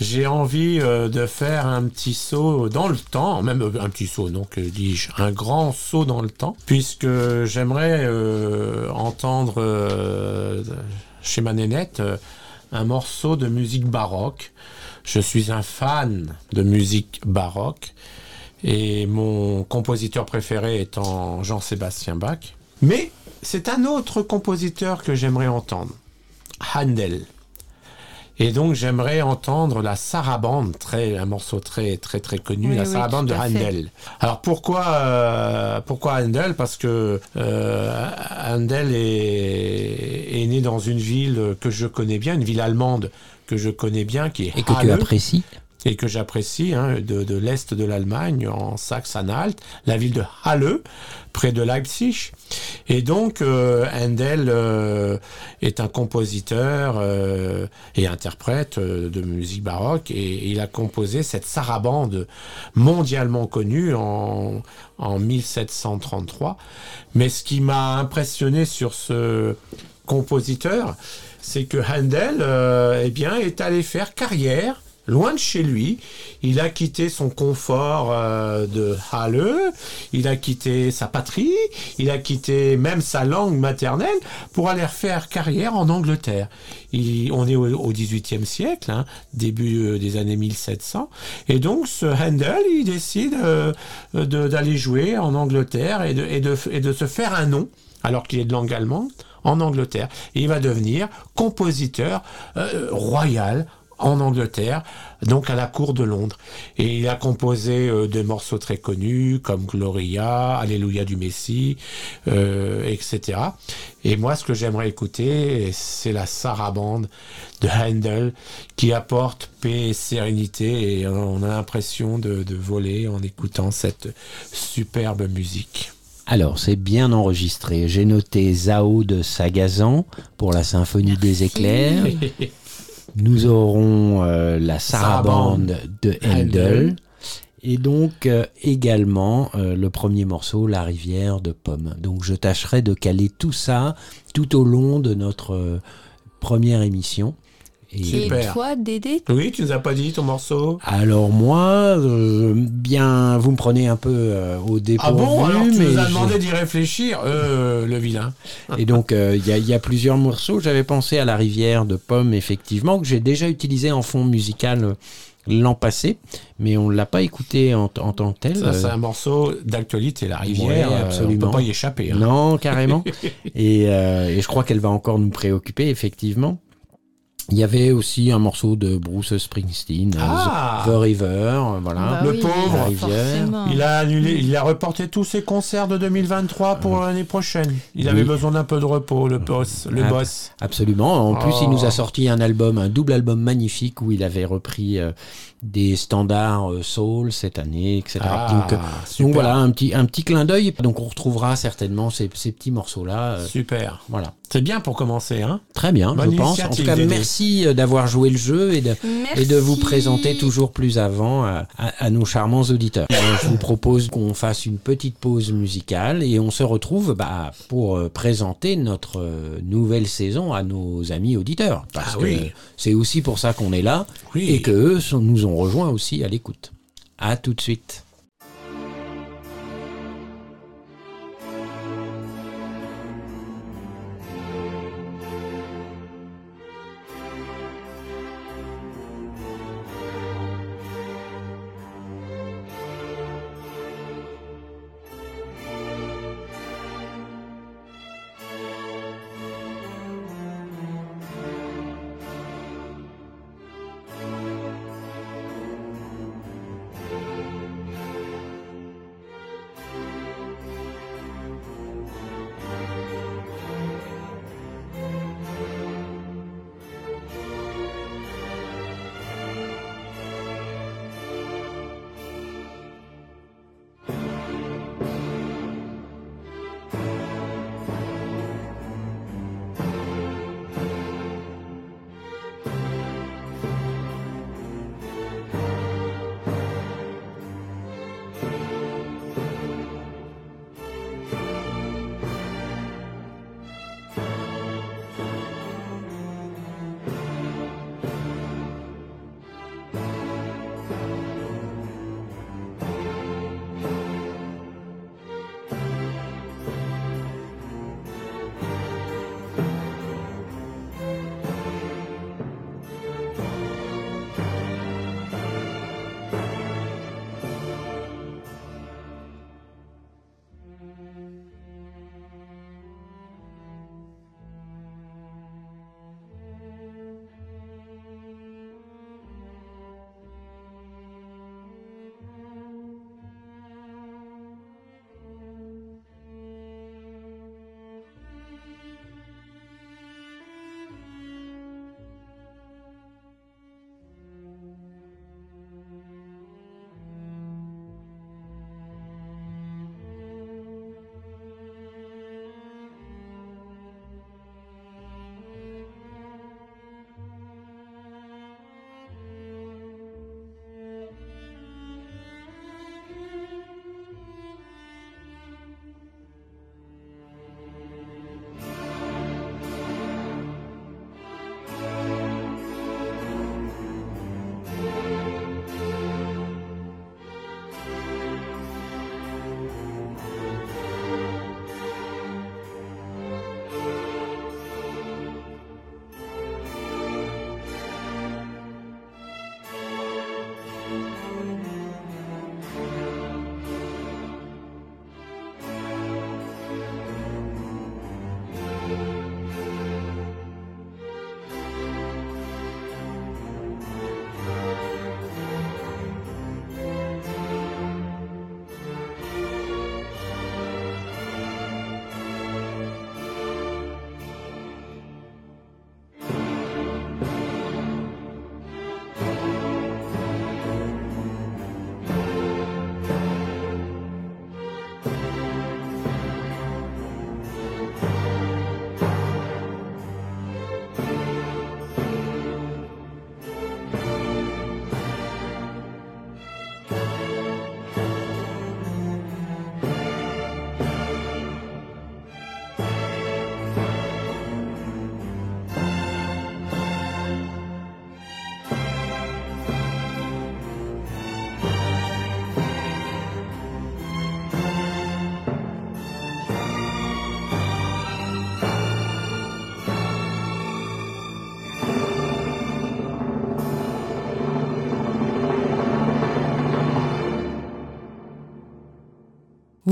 j'ai envie euh, de faire un petit saut dans le temps, même un petit saut, non, que dis-je, un grand saut dans le temps, puisque j'aimerais euh, entendre euh, chez ma nénette euh, un morceau de musique baroque. Je suis un fan de musique baroque et mon compositeur préféré étant Jean-Sébastien Bach. Mais c'est un autre compositeur que j'aimerais entendre, Handel. Et donc j'aimerais entendre la sarabande, très, un morceau très très très connu, Oui, la oui, sarabande de. Handel. Alors pourquoi euh, pourquoi Handel? Parce que euh, Handel est, est né dans une ville que je connais bien, une ville allemande que je connais bien, qui est Et que tu apprécies. Et que j'apprécie, hein, de, de l'est de l'Allemagne, en Saxe-Anhalt, la ville de Halle, près de Leipzig. Et donc, euh, Handel euh, est un compositeur euh, et interprète euh, de musique baroque, et, il a composé cette sarabande mondialement connue en, en 1733. Mais ce qui m'a impressionné sur ce compositeur, c'est que Handel euh, eh bien, est allé faire carrière loin de chez lui. Il a quitté son confort euh, de Halle, il a quitté sa patrie, il a quitté même sa langue maternelle pour aller faire carrière en Angleterre. On est au, 18e siècle, hein, début euh, des années 1700, et donc ce Handel, il décide euh, d'aller jouer en Angleterre et de, se faire un nom, alors qu'il est de langue allemande, en Angleterre. Et il va devenir compositeur royal en Angleterre, donc à la cour de Londres. Et il a composé euh, des morceaux très connus comme Gloria, Alléluia du Messie, euh, etc. Et moi, ce que j'aimerais écouter, c'est la sarabande de Handel qui apporte paix et sérénité et on a l'impression de, de voler en écoutant cette superbe musique. Alors, c'est bien enregistré. J'ai noté Zao de Sagazan pour la symphonie des éclairs. (laughs) Nous aurons euh, la sarabande de Handel. Et donc euh, également euh, le premier morceau, La rivière de Pomme. Donc je tâcherai de caler tout ça tout au long de notre première émission. Et toi, Dédé Oui, tu nous as pas dit ton morceau alors moi, euh, bien, vous me prenez un peu euh, au dépourvu, Ah bon Alors tu mais nous as demandé d'y réfléchir, euh, le vilain. (laughs) Et donc, euh, il y, a- il y a plusieurs morceaux. J'avais pensé à la rivière de Pomme, effectivement, que j'ai déjà utilisé en fond musical l'an passé, mais on ne l'a pas écouté en, en tant que tel. Ça, c'est un morceau d'actualité, la rivière. Ouais, absolument. on peut pas y échapper. hein. non, carrément. (laughs) et, euh, et je crois qu'elle va encore nous préoccuper, effectivement. Il y avait aussi un morceau de Bruce Springsteen, euh, Ah The River, euh, voilà. Bah le oui, pauvre. La rivière. Il a annulé, il a reporté tous ses concerts de 2023 pour l'année prochaine. Il Oui. avait besoin d'un peu de repos, le boss. Le Ah, boss. Absolument. En plus, il nous Oh. a sorti un album, un double album magnifique où il avait repris euh, des standards euh, soul cette année, etc. Ah, donc, euh, donc voilà, un petit, un petit clin d'œil. Donc on retrouvera certainement ces, ces petits morceaux-là. euh, Super. voilà. C'est bien pour commencer, hein Très bien, Bonne je pense. En tout cas, merci d'avoir joué le jeu et de, et de vous présenter toujours plus avant à, à- à nos charmants auditeurs. (laughs) Je vous propose qu'on fasse une petite pause musicale et on se retrouve bah, pour présenter notre nouvelle saison à nos amis auditeurs. Parce Ah que oui. c'est aussi pour ça qu'on est là Oui. et que eux nous ont rejoints aussi à l'écoute. À tout de suite.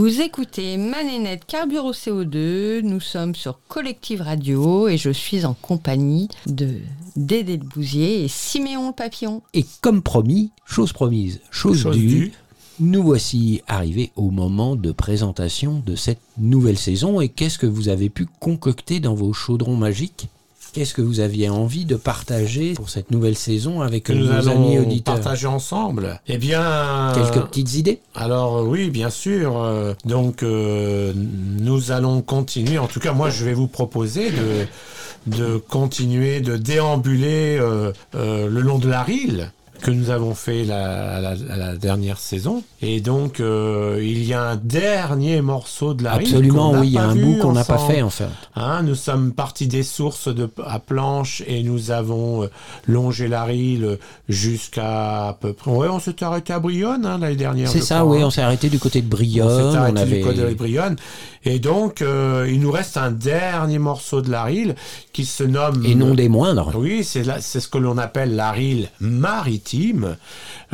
Vous écoutez Manénette Carbure au CO2, nous sommes sur Collective Radio et je suis en compagnie de Dédé Bousier et Siméon le Papillon. Et comme promis, chose promise, chose, Chose due, due. nous voici arrivés au moment de présentation de cette nouvelle saison. Et qu'est-ce que vous avez pu concocter dans vos chaudrons magiques? Qu'est-ce que vous aviez envie de partager pour cette nouvelle saison avec nous nos allons amis auditeurs partager ensemble. Eh bien, Quelques petites idées Alors oui, bien sûr. euh, donc euh, nous allons continuer. En tout cas, moi, je vais vous proposer de, de continuer de déambuler euh, euh, le long de la Rille que nous avons fait la, la- la dernière saison. Et donc, euh, il y a un dernier morceau de la Absolument, oui, il y a un bout qu'on n'a pas fait en fait. Hein, nous sommes partis des sources de, à planche et nous avons euh, longé la Rille jusqu'à à peu près. Ouais, on s'était arrêté à Brionne hein, l'année dernière. C'est ça, crois, oui, hein. on s'est arrêté du côté de On Brionne. s'est On, arrêté avait... du côté de Brionne. Et donc, euh, il nous reste un dernier morceau de la Rille qui se nomme. Et non des moindres. Oui, c'est ce que l'on appelle la Rille maritime,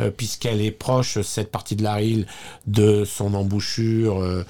euh, puisqu'elle est proche, cette partie de la Rille, de son embouchure euh,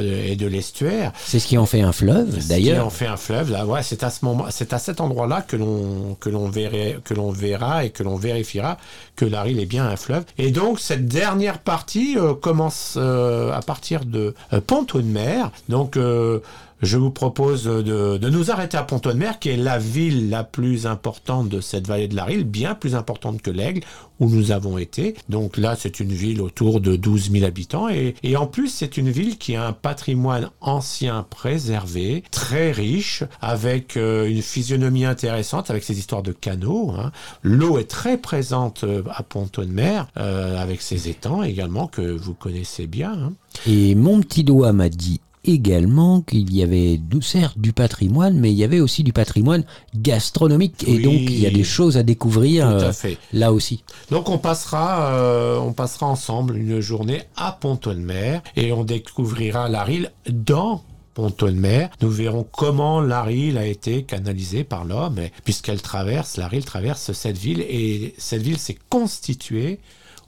et de l'estuaire. C'est ce qui en fait un fleuve, Ce qui d'ailleurs. en fait un fleuve. Là, ouais, c'est à ce moment, c'est à cet endroit-là que l'on que l'on verrait, que l'on verra et que l'on vérifiera que la Rille est bien un fleuve. Et donc cette dernière partie euh, commence euh, à partir de euh, Ponto-de-Mer. Donc euh, je vous propose de, de nous arrêter à Ponto-de-Mer, qui est la ville la plus importante de cette vallée de la Rille, bien plus importante que l'Aigle, où nous avons été. Donc là, c'est une ville autour de 12 000 habitants. Et, et en plus, c'est une ville qui a un patrimoine ancien préservé, très riche, avec euh, une physionomie intéressante, avec ses histoires de canaux. hein. L'eau est très présente euh, à Ponto-de-Mer, euh, avec ses étangs également, que vous connaissez bien. hein. Et mon petit doigt m'a dit également qu'il y avait certes du patrimoine, mais il y avait aussi du patrimoine gastronomique. Et donc, il y a des choses à découvrir Tout euh, à fait. là aussi. Donc on passera, euh, on passera ensemble une journée à Ponto-de-Mer et on découvrira la Rille dans Ponto-de-Mer. Nous verrons comment la Rille a été canalisée par l'homme, puisqu'elle traverse, la Rille traverse cette ville et cette ville s'est constituée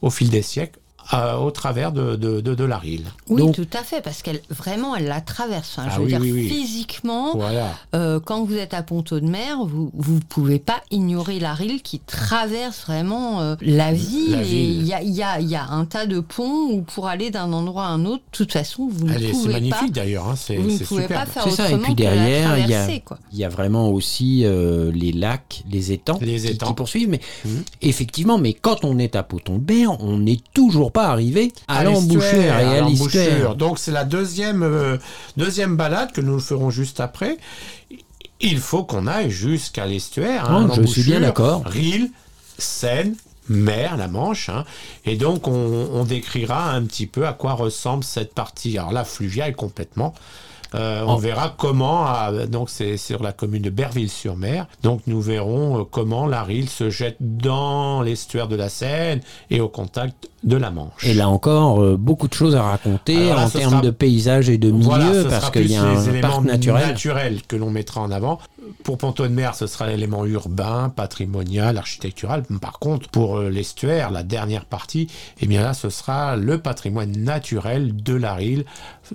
au fil des siècles euh, au travers de, de, de, de la Rille. Oui, Donc- tout à fait, parce qu'elle vraiment elle la traverse. Enfin, Ah je veux oui, dire, oui, oui. physiquement, Voilà. euh, quand vous êtes à Ponto de Mer, vous vous pouvez pas ignorer la Rille qui traverse vraiment euh, la ville. La et ville. il y a, il y, a, il y a un tas de ponts où pour aller d'un endroit à un autre, de toute façon, vous ne est- pouvez magnifique pas. d'ailleurs, hein, c'est Vous ne pouvez superbe. pas faire C'est ça, et autrement puis derrière, il y a- traverser, quoi. Il y a vraiment aussi euh, les lacs, les étangs, Les qui- étangs. Qui, poursuivent. Mais Mhm. effectivement, mais quand on est à Poton-de-Mer, on n'est toujours pas arrivé à, l'embouchure et à l'embouchure. Donc c'est la deuxième, euh, deuxième balade que nous ferons juste après. Il faut qu'on aille jusqu'à l'estuaire. hein, Oh, je suis bien l'embouchure, d'accord. Rille, Seine, mer, la Manche. hein. Et donc on, on décrira un petit peu à quoi ressemble cette partie. Alors là, fluviale complètement. Euh, on verra comment, donc c'est sur la commune de Berville-sur-Mer, donc nous verrons euh, comment la Rille se jette dans l'estuaire de la Seine et au contact de la Manche. Et là encore, euh, beaucoup de choses à raconter là, en termes sera- de paysage et de milieu, Voilà, parce qu'il y a un éléments parc naturel. que l'on mettra en avant. Pour Ponto de Mer, ce sera l'élément urbain, patrimonial, architectural. Par contre, pour euh, l'estuaire, la dernière partie, eh bien là, ce sera le patrimoine naturel de la Rille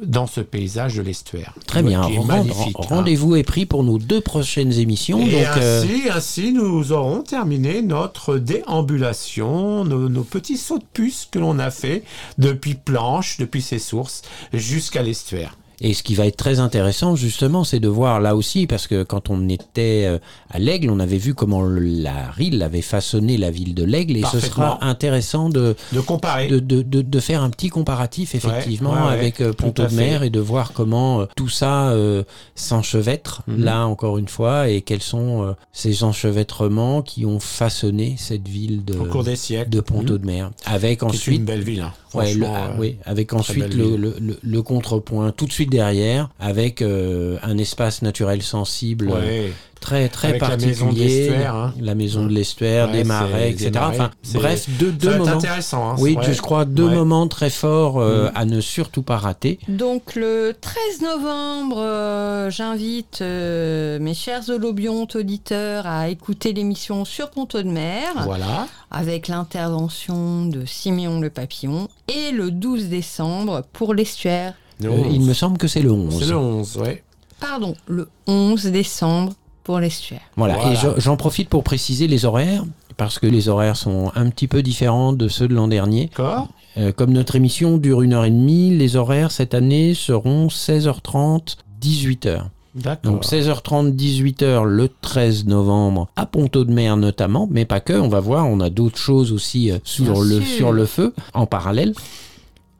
dans ce paysage de l'estuaire. Très bien. Hein. Rendez-vous est pris pour nos deux prochaines émissions. Et donc, euh, ainsi, ainsi, nous aurons terminé notre déambulation, nos, nos petits sauts de puce que l'on a fait depuis Planche, depuis ses sources, jusqu'à l'estuaire. Et ce qui va être très intéressant, justement, c'est de voir là aussi, parce que quand on était euh, à l'Aigle, on avait vu comment la Rille avait façonné la ville de l'Aigle, et ce sera intéressant de, De comparer. de, de, de, de faire un petit comparatif, effectivement, ouais, ouais, avec euh, tout Ponto de Mer, et de voir comment euh, tout ça euh, s'enchevêtre, Mhm. là, encore une fois, et quels sont euh, ces enchevêtrements qui ont façonné cette ville de, au cours des siècles. de Ponto Mhm. de Mer. Avec ensuite une belle ville. hein. Ouais, le- Franchement, ah, euh, oui, avec ensuite le, contrepoint tout de suite derrière, avec euh, un espace naturel sensible euh, ouais. Très très Avec la particulier, maison de l'estuaire, hein. la maison de l'estuaire, Ouais, des marais, des etc. marais. Enfin, C'est- bref, deux, deux moments. intéressant. hein, Oui, je crois deux Ouais. moments très forts euh, Mhm. à ne surtout pas rater. Donc le 13 novembre, euh, j'invite euh, mes chers holobiontes auditeurs à écouter l'émission sur Ponto de Mer Voilà. avec l'intervention de Siméon le Papillon et le 12 décembre pour l'estuaire Le Euh, 11. il me semble que c'est le 11. C'est le 11, ouais. Pardon, le 11 décembre pour l'estuaire. Voilà, Voilà. et j'en- profite pour préciser les horaires, parce que les horaires sont un petit peu différents de ceux de l'an dernier. D'accord Euh, comme notre émission dure une heure et demie, les horaires cette année seront 16h30, 18h. D'accord. Donc 16h30, 18h le 13 novembre à Ponto de Mer notamment, mais pas que, on va voir, on a d'autres choses aussi euh, sur, Bien le, sûr. sur le feu en parallèle.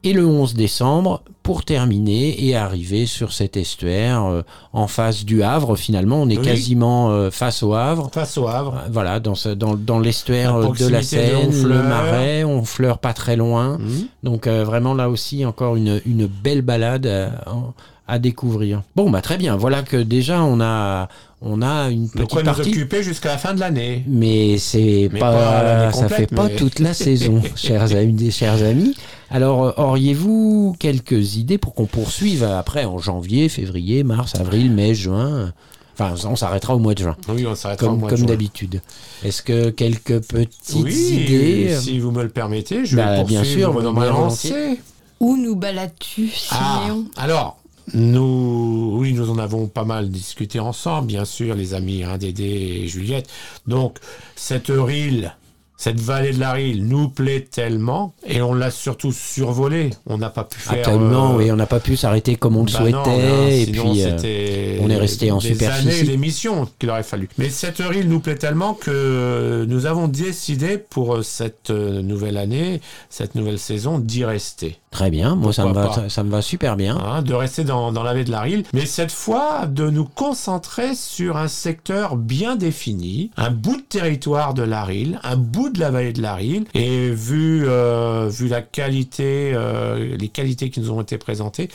Et le 11 décembre, pour terminer et arriver sur cet estuaire euh, en face du Havre, finalement, on est Oui. quasiment euh, face au Havre. Face au Havre. Euh, Voilà, dans, ce- dans, dans l'estuaire de la de Seine, le. Marais, on fleure pas très loin. Mhm. Donc euh, vraiment là aussi encore une, une belle balade en- à découvrir. Bon bah très bien, voilà que déjà on a on a une petite quoi nous partie. occuper jusqu'à la fin de l'année. Mais c'est pas, ça fait pas toute la saison, (laughs) chers amis, chers amis. Alors euh, auriez-vous quelques idées pour qu'on poursuive après en janvier, février, mars, avril, mai, juin? Enfin, on s'arrêtera au mois de juin, Oui, on s'arrêtera au comme, mois de comme juin. d'habitude. Est-ce que quelques petites Oui, idées euh, si vous me le permettez, je Bah, vais bien poursuivre sûr, dans bien ma lancée. Où nous balades-tu, Ah, Siméon? alors, nous, oui, nous en avons pas mal discuté ensemble, bien sûr, les amis, hein, Dédé et Juliette. Donc, cette île, cette vallée de la Rille nous plaît tellement, et on l'a surtout survolée. On n'a pas pu faire. Actuellement, euh, oui, on n'a pas pu s'arrêter comme on le bah souhaitait. non, et puis, euh, on est resté en des superficie. années d'émission qu'il aurait fallu. Mais cette île nous plaît tellement que nous avons décidé pour cette euh, nouvelle année, cette nouvelle saison, d'y rester. très bien, moi ça me, va, ça me va super bien. Hein, de rester dans, dans la baie de la Rille, mais cette fois de nous concentrer sur un secteur bien défini, un bout de territoire de la Rille, un bout de la vallée de la Rille, et vu, euh, vu la qualité, euh, les qualités qui nous ont été présentées,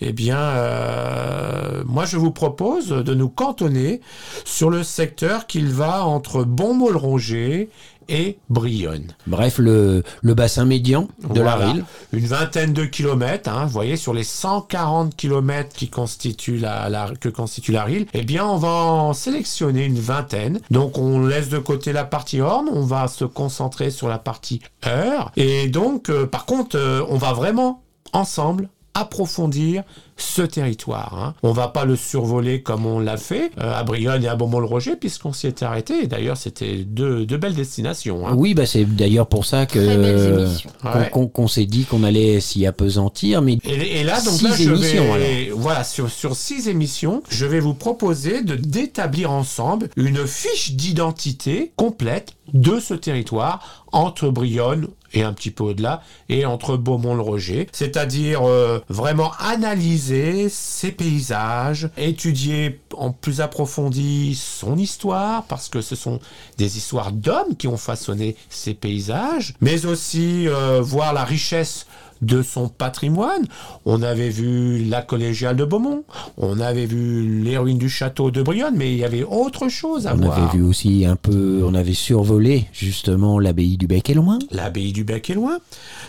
eh bien, euh, moi je vous propose de nous cantonner sur le secteur qu'il va entre Bonmont-le-Roger et Brionne. Bref, le, le bassin médian de la. Rille. Une vingtaine de kilomètres, hein, vous voyez, sur les 140 kilomètres qui constituent la, la- que constitue la Rille, eh bien, on va en sélectionner une vingtaine. Donc, on laisse de côté la partie Horn, on va se concentrer sur la partie Heure. Et donc, euh, par contre, euh, on va vraiment, ensemble, approfondir ce territoire. hein. On va pas le survoler comme on l'a fait euh, à Brionne et à Beaumont-le-Roger, puisqu'on s'y était arrêté. Et d'ailleurs, c'était deux, deux belles destinations. hein. Oui, bah c'est d'ailleurs pour ça que euh, qu'on Ouais. qu'on- qu'on s'est dit qu'on allait s'y apesantir, mais Et, et là, donc Six là, je émissions, vais, voilà, sur, sur six émissions, je vais vous proposer de d'établir ensemble une fiche d'identité complète de ce territoire entre Brionne et un petit peu au-delà, et entre Beaumont-le-Roger. C'est-à-dire euh, vraiment analyser ses paysages, étudier en plus approfondi son histoire, parce que ce sont des histoires d'hommes qui ont façonné ces paysages, mais aussi euh, voir la richesse de son patrimoine. On avait vu la collégiale de Beaumont, on avait vu les ruines du château de Brionne, mais il y avait autre chose à on voir. avait vu aussi un peu, on avait survolé justement l'abbaye du Bec et Loin. L'abbaye du Bec est loin.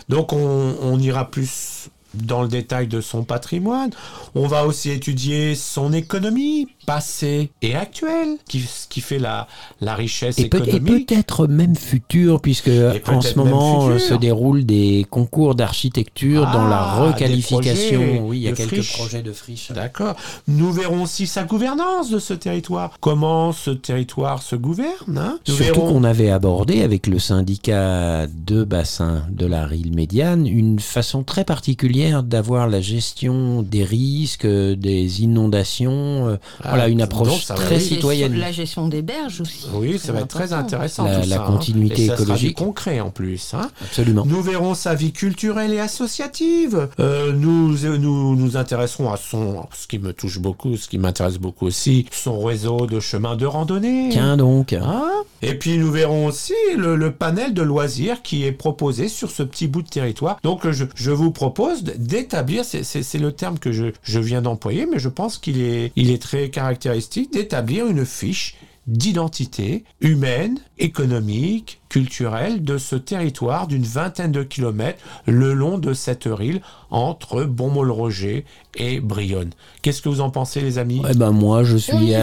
Donc on, on ira plus dans le détail de son patrimoine. On va aussi étudier son économie passée et actuelle, qui, ce qui fait la, la richesse Et, peut- et économique. peut-être même futur, puisque peut-être en ce moment euh, se déroulent des concours d'architecture dans la Ah, requalification. projets Oui, il y a quelques projets de friches. D'accord. Nous verrons aussi sa gouvernance de ce territoire. Comment ce territoire se gouverne. hein? Nous Surtout verrons- qu'on avait abordé avec le syndicat de bassin de la Rille médiane une façon très particulière d'avoir la gestion des risques, des inondations. euh, Ah, voilà, une approche très citoyenne. La gestion des berges aussi. Oui, ça va être très intéressant. La- tout la ça, hein. continuité Et ça sera du écologique. concret en plus. hein. Absolument. Nous verrons sa vie culturelle et associative. Euh, nous, nous nous intéresserons à son, ce qui me touche beaucoup, ce qui m'intéresse beaucoup aussi, son réseau de chemins de randonnée. Tiens donc. Hein et puis nous verrons aussi le, le panel de loisirs qui est proposé sur ce petit bout de territoire. Donc je, je vous propose d'établir, c'est- le terme que je, viens d'employer, mais je pense qu'il est, il est très caractéristique, d'établir une fiche d'identité humaine, économique, culturelle de ce territoire d'une vingtaine de kilomètres le long de cette île entre Bonmont-le-Roger et Brionne. Qu'est-ce que vous en pensez, les amis? Eh ben moi, je suis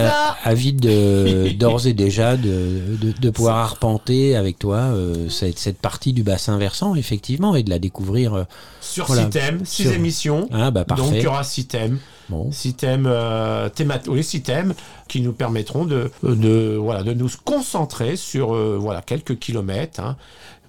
avide de- (laughs) d'ores et déjà de, de, de pouvoir arpenter avec toi euh, cette, cette partie du bassin versant, effectivement, et de la découvrir. euh, Sur Voilà. six thèmes, six Sur- émissions. Ah bah Donc parfait. il y aura six thèmes. Bon. six thèmes, euh, thémat- oui, six thèmes qui nous permettront de, de, voilà, de nous concentrer sur euh, voilà, quelques kilomètres. hein.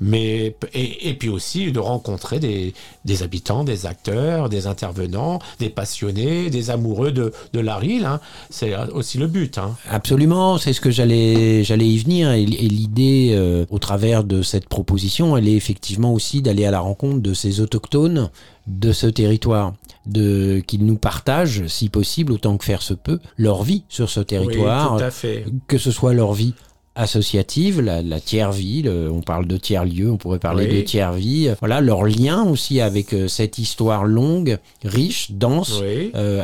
mais, et, et puis aussi de rencontrer des, des habitants, des acteurs, des intervenants, des passionnés, des amoureux de, de la Rille. hein. C'est aussi le but. hein. Absolument, c'est ce que j'allais j'allais y venir et, et l'idée euh, au travers de cette proposition, elle est effectivement aussi d'aller à la rencontre de ces autochtones de ce territoire, de qu'ils nous partagent, si possible, autant que faire se peut, leur vie sur ce territoire, Oui, tout à fait. que ce soit leur vie associative, la, la tiers-vie, le- on parle de tiers-lieu, on pourrait parler Oui. de tiers-vie, euh, voilà, leur lien aussi avec euh, cette histoire longue, riche, dense, Oui. euh,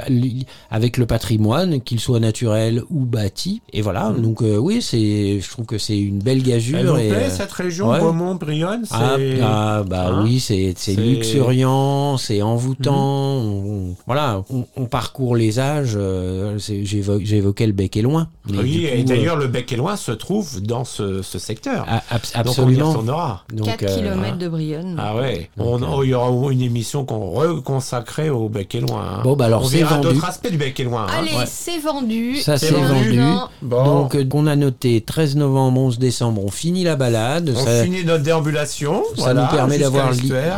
avec le patrimoine, qu'il soit naturel ou bâti. Et voilà, donc euh, oui, c'est, je trouve que c'est une belle gageure. Elle vous et, plaît, euh, cette région, ouais. Beaumont, Brionne ah, ah, bah Hein oui, c'est luxuriant, c'est envoûtant. on- on- voilà, on, on parcourt les âges. euh, J'évoquais le bec et loin. Oui, et d'ailleurs, le bec et loin se trouve dans ce, ce secteur. euh, a- ab- Donc on y absolument. retournera. Donc, 4 euh, km de Brionne. Ah ouais, Donc, on, euh, il y aura une émission qu'on reconsacrait au bec et loin. hein. Bon, bah alors, on c'est verra vendu. d'autres aspects du bec et loin. hein. Allez, ouais. c'est vendu. Ça, c'est vendu. Bon, Donc, euh, on a noté 13 novembre, 11 décembre, on finit la balade. on ça, finit notre déambulation. ça voilà, nous permet d'avoir,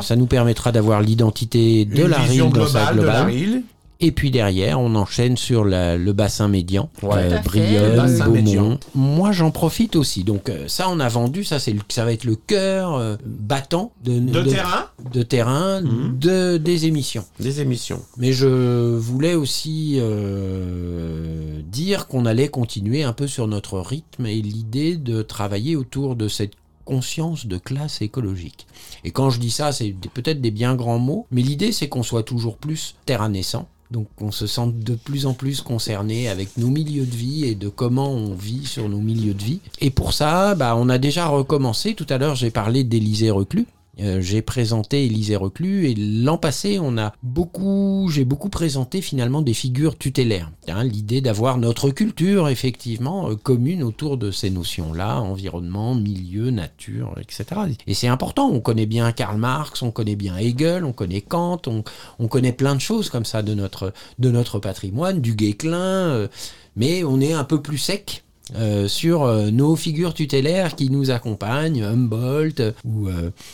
ça nous permettra d'avoir l'identité de Une la vision rille dans sa globale Et puis derrière, on enchaîne sur la- le bassin médian, Ouais. Brionne, bassin Beaumont. médian. Moi, j'en profite aussi. Donc euh, ça, on a vendu. Ça, c'est ça va être le cœur euh, battant de, De terrain, de terrain Mhm. de des émissions. des émissions. Mais je voulais aussi euh, dire qu'on allait continuer un peu sur notre rythme et l'idée de travailler autour de cette conscience de classe écologique. Et quand je dis ça, c'est peut-être des bien grands mots, mais l'idée c'est qu'on soit toujours plus terra naissant. Donc qu'on se sente de plus en plus concerné avec nos milieux de vie et de comment on vit sur nos milieux de vie. Et pour ça, bah, on a déjà recommencé. Tout à l'heure, j'ai parlé d'Élysée Reclus. Euh, j'ai présenté Élysée Reclus et l'an passé, on a beaucoup, j'ai beaucoup présenté finalement des figures tutélaires. Hein, L'idée d'avoir notre culture effectivement euh, commune autour de ces notions-là, environnement, milieu, nature, etc. Et c'est important. On connaît bien Karl Marx, on connaît bien Hegel, on connaît Kant, on, on connaît plein de choses comme ça de notre patrimoine, du Guesclin, euh, mais on est un peu plus sec euh, sur euh, nos figures tutélaires qui nous accompagnent, Humboldt euh, ou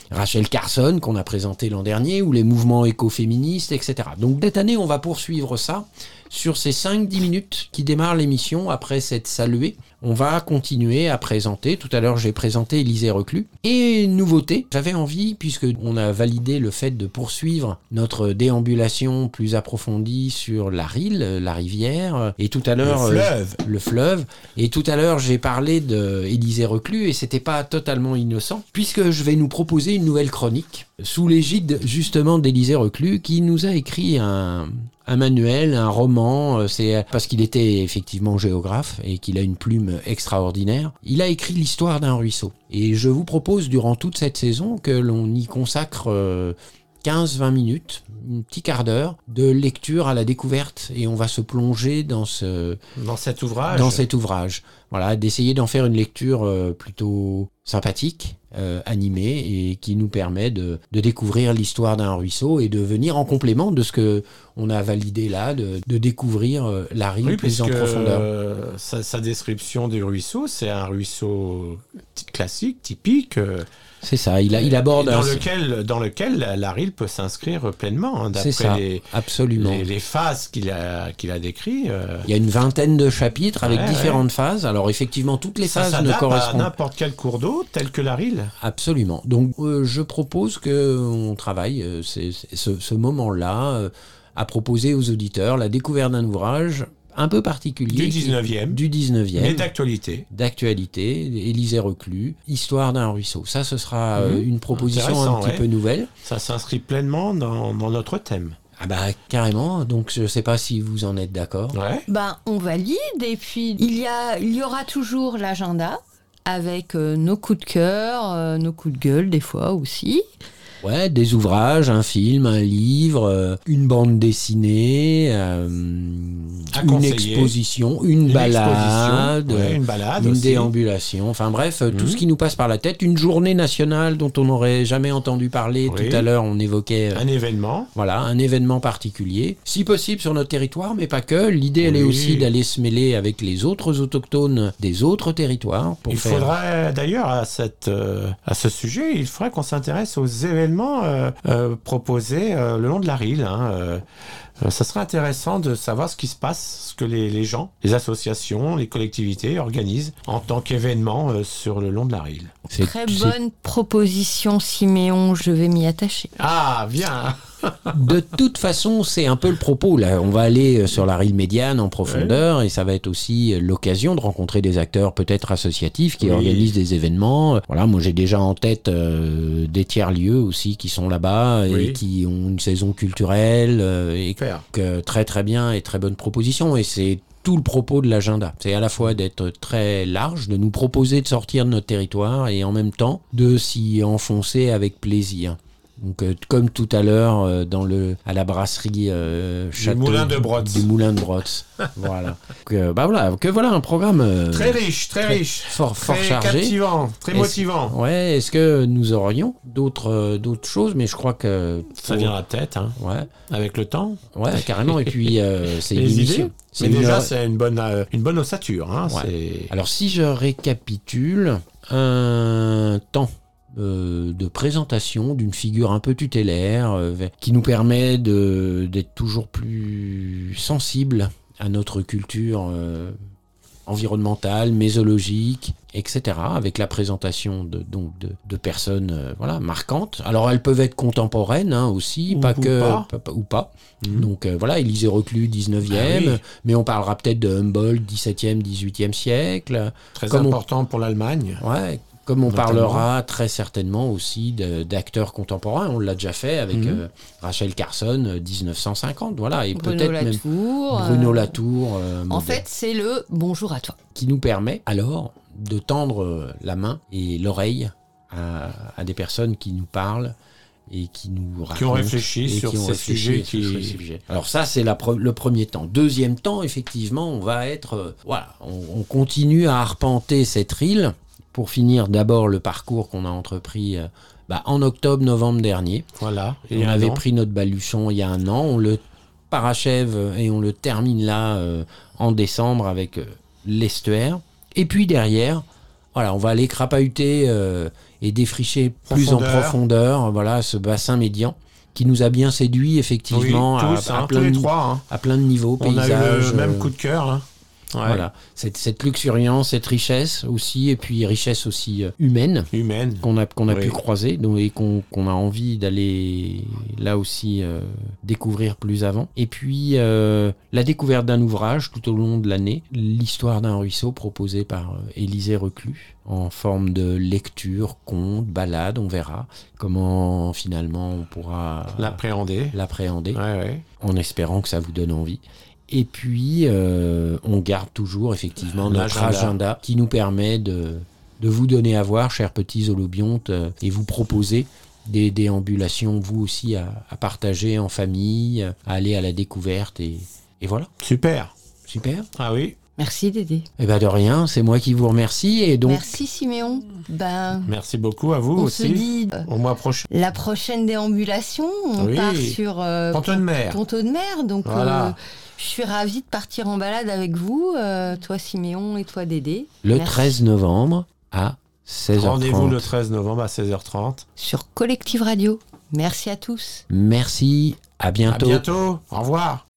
Rachel Carson qu'on a présenté l'an dernier, ou les mouvements écoféministes, etc. Donc cette année, on va poursuivre ça sur ces 5-10 minutes qui démarrent l'émission après cette saluée. On va continuer à présenter. Tout à l'heure, j'ai présenté Élisée Reclus. Et nouveauté, j'avais envie, puisque on a validé le fait de poursuivre notre déambulation plus approfondie sur la Rille, la rivière, et tout à l'heure... Le euh, fleuve. le fleuve. Et tout à l'heure, j'ai parlé de Élisée Reclus et c'était pas totalement innocent, puisque je vais nous proposer une nouvelle chronique sous l'égide justement d'Élisée Reclus, qui nous a écrit un, un manuel, un roman. euh, C'est parce qu'il était effectivement géographe et qu'il a une plume extraordinaire. Il a écrit l'histoire d'un ruisseau. Et je vous propose durant toute cette saison que l'on y consacre euh, 15-20 minutes, un petit quart d'heure de lecture à la découverte et on va se plonger dans ce, Dans cet ouvrage. dans cet ouvrage. Voilà, d'essayer d'en faire une lecture euh, plutôt sympathique, euh, animée et qui nous permet de, de découvrir l'histoire d'un ruisseau et de venir en complément de ce que on a validé là, de, de découvrir euh, la rive Oui, plus en profondeur. euh, sa, sa description du ruisseau, c'est un ruisseau classique, typique, C'est ça, il, a, il aborde dans un- lequel, dans lequel la, la Rille peut s'inscrire pleinement, hein, ça, d'après les, absolument. les, les phases qu'il a, qu'il a décrites. euh, Il y a une vingtaine de chapitres avec Ouais, différentes phases. Alors effectivement, toutes les ça phases ne s'adapte à correspondent n'importe quel cours d'eau, tel que la Rille. Absolument. Donc, euh, je propose que on travaille euh, c'est- c'est- ce, ce moment-là à proposer aux auditeurs la découverte d'un ouvrage un peu particulier. Du qui- 19e. Du 19e. Mais d'actualité. D'actualité, Élisée Reclus, Histoire d'un ruisseau. Ça, ce sera euh, Mhm. une proposition un petit ouais. peu nouvelle. Ça s'inscrit pleinement dans, dans notre thème. Ah bah carrément. Donc, je sais pas si vous en êtes d'accord. Ouais. Ben, on valide et puis il y, a, il y aura toujours l'agenda avec euh, nos coups de cœur, euh, nos coups de gueule des fois aussi. Ouais, des ouvrages, un film, un livre, euh, une bande dessinée, euh, une exposition, une, Une balade, exposition, ouais, une balade une aussi. déambulation. Enfin bref, euh, tout Mhm. ce qui nous passe par la tête. Une journée nationale dont on n'aurait jamais entendu parler. Oui. Tout à l'heure, on évoquait euh, Un événement. voilà, un événement particulier, si possible sur notre territoire, mais pas que. L'idée, elle est aussi d'aller se mêler avec les autres autochtones des autres territoires pour il faire. faudrait d'ailleurs à, cette, euh, à ce sujet, il faudrait qu'on s'intéresse aux événements euh, euh, proposés euh, le long de la Rille. hein, ça serait intéressant de savoir ce qui se passe, ce que les, les gens, les associations, les collectivités organisent en tant qu'événement euh, sur le long de la Rille. C'est- Très bonne proposition, Siméon, je vais m'y attacher. Ah, bien De toute façon, c'est un peu le propos. Là, on va aller euh, sur la rille médiane en profondeur et ça va être aussi euh, l'occasion de rencontrer des acteurs peut-être associatifs qui Oui. organisent des événements. Voilà, moi j'ai déjà en tête euh, des tiers lieux aussi qui sont là-bas et qui ont une saison culturelle euh, et que très très bien et très bonne proposition et c'est tout le propos de l'agenda. C'est à la fois d'être très large, de nous proposer de sortir de notre territoire et en même temps de s'y enfoncer avec plaisir. Donc, euh, comme tout à l'heure euh, dans le à la brasserie euh, château moulin de Brotz. du moulin de Brotz. (laughs) voilà. Que, bah voilà, que voilà un programme euh, Très riche, très, très- riche. fort fort très chargé. captivant, très Est-ce- motivant. Ouais, est-ce que nous aurions d'autres euh, d'autres choses? Mais je crois que Ça vient à la tête, hein, Ouais, avec le temps. ouais, (laughs) carrément. Et puis euh, c'est une (laughs) Les idées. C'est déjà, c'est une bonne, euh, une bonne ossature. Hein, Ouais. Alors si je récapitule, un temps euh, de présentation d'une figure un peu tutélaire euh, qui nous permet de- d'être toujours plus sensible à notre culture euh, environnementale, mésologique, etc. Avec la présentation de, donc de, de personnes euh, voilà, marquantes. Alors elles peuvent être contemporaines hein, aussi, Ou- pas ou que pas. pa- pa- ou pas. Mhm. Donc euh, voilà, Élisée Reclus, 19e, Ah oui. mais on parlera peut-être de Humboldt, 17e, 18e siècle. Très Comme on- important pour l'Allemagne. Ouais, comme on Notamment. parlera très certainement aussi d'acteurs contemporains, on l'a déjà fait avec Mhm. euh, Rachel Carson, euh, 1950, voilà, et Bruno peut-être même Latour. Bruno euh, Latour, euh, En fait, c'est le bonjour à toi. qui nous permet alors de tendre euh, la main et l'oreille à, à des personnes qui nous parlent et qui nous racontent. Qui ont réfléchi et sur qui ont ces réfléchi sujets sur qui- ces sujets. Alors ça, c'est pre- le premier temps. Deuxième temps, effectivement, on va être... euh, voilà, on, on continue à arpenter cette île pour finir d'abord le parcours qu'on a entrepris euh, bah, en octobre-novembre dernier. Voilà. Il y on avait an. pris notre baluchon il y a un an, on le parachève et on le termine là euh, en décembre avec euh, l'estuaire. Et puis derrière, voilà, on va aller crapahuter euh, et défricher plus en Profondeur. voilà, ce bassin médian qui nous a bien séduit effectivement Oui, à, tous, à hein, plein de, trois. hein. à plein de niveaux, On a eu le même euh, coup de cœur. hein. Ouais. Voilà, cette, cette luxuriance, cette richesse aussi, et puis richesse aussi euh, humaine Humaine. qu'on a, qu'on a Oui. pu croiser donc, et qu'on qu'on a envie d'aller là aussi euh, découvrir plus avant. Et puis euh, la découverte d'un ouvrage tout au long de l'année, l'histoire d'un ruisseau proposé par euh, Élisée Reclus en forme de lecture, conte, balade, on verra comment finalement on pourra L'appréhender. l'appréhender Ouais, ouais. en espérant que ça vous donne envie. Et puis, euh, on garde toujours effectivement notre agenda qui nous permet de, de vous donner à voir, chers petits holobiontes, euh, et vous proposer des déambulations, vous aussi, à, à partager en famille, à aller à la découverte. Et, et voilà, Super. super. Ah oui. Merci Dédé. Eh ben de rien, c'est moi qui vous remercie. Et donc, Merci Siméon. Ben, Merci beaucoup à vous on aussi. se dit euh, Au mois prochain. la prochaine déambulation, on Oui. part sur euh, Ponton de mer. Ponto de mer. Donc Voilà. euh, je suis ravie de partir en balade avec vous, euh, toi Siméon et toi Dédé. le Merci. 13 novembre à 16h30. Rendez-vous le 13 novembre à 16h30. Sur Collective Radio. Merci à tous. Merci, à À bientôt. bientôt. Au revoir.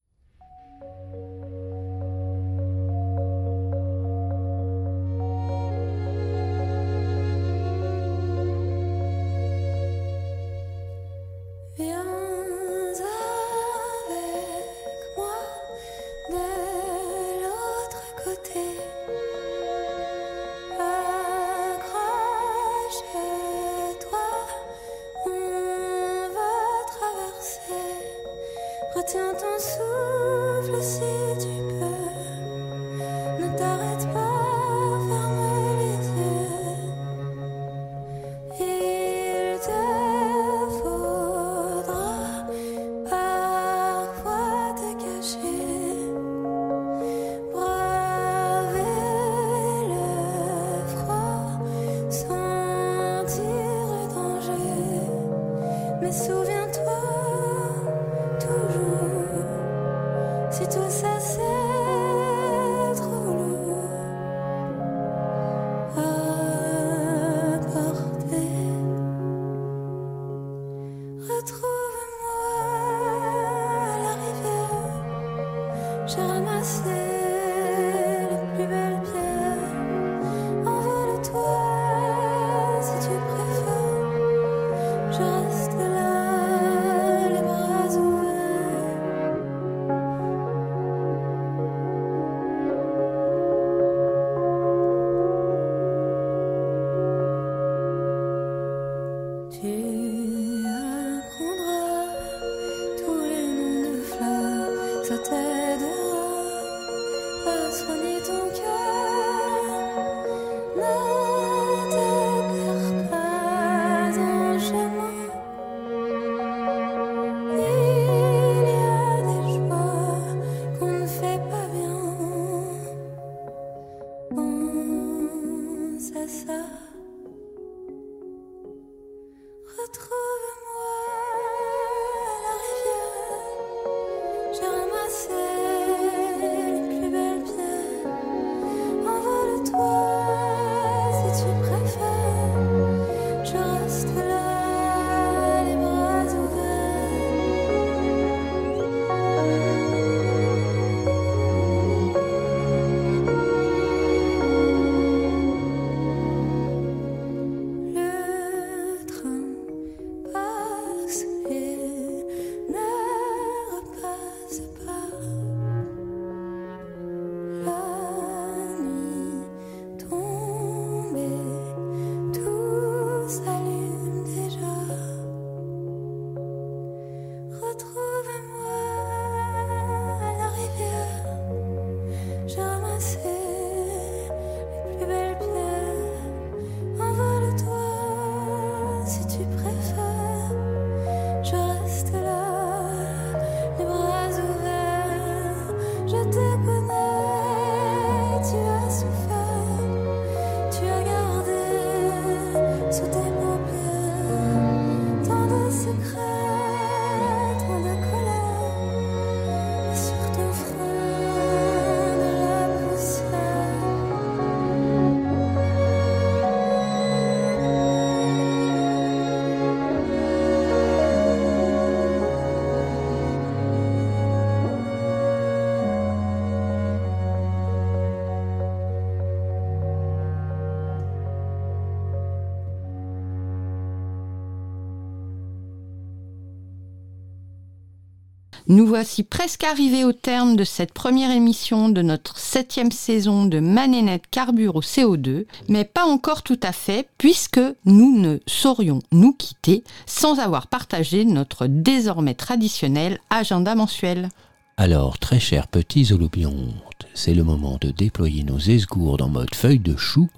Nous voici presque arrivés au terme de cette première émission de notre septième saison de Manénette Carbure au CO2, mais pas encore tout à fait, puisque nous ne saurions nous quitter sans avoir partagé notre désormais traditionnel agenda mensuel. Alors, très chers petits holobiontes, c'est le moment de déployer nos esgourdes en mode feuille de chou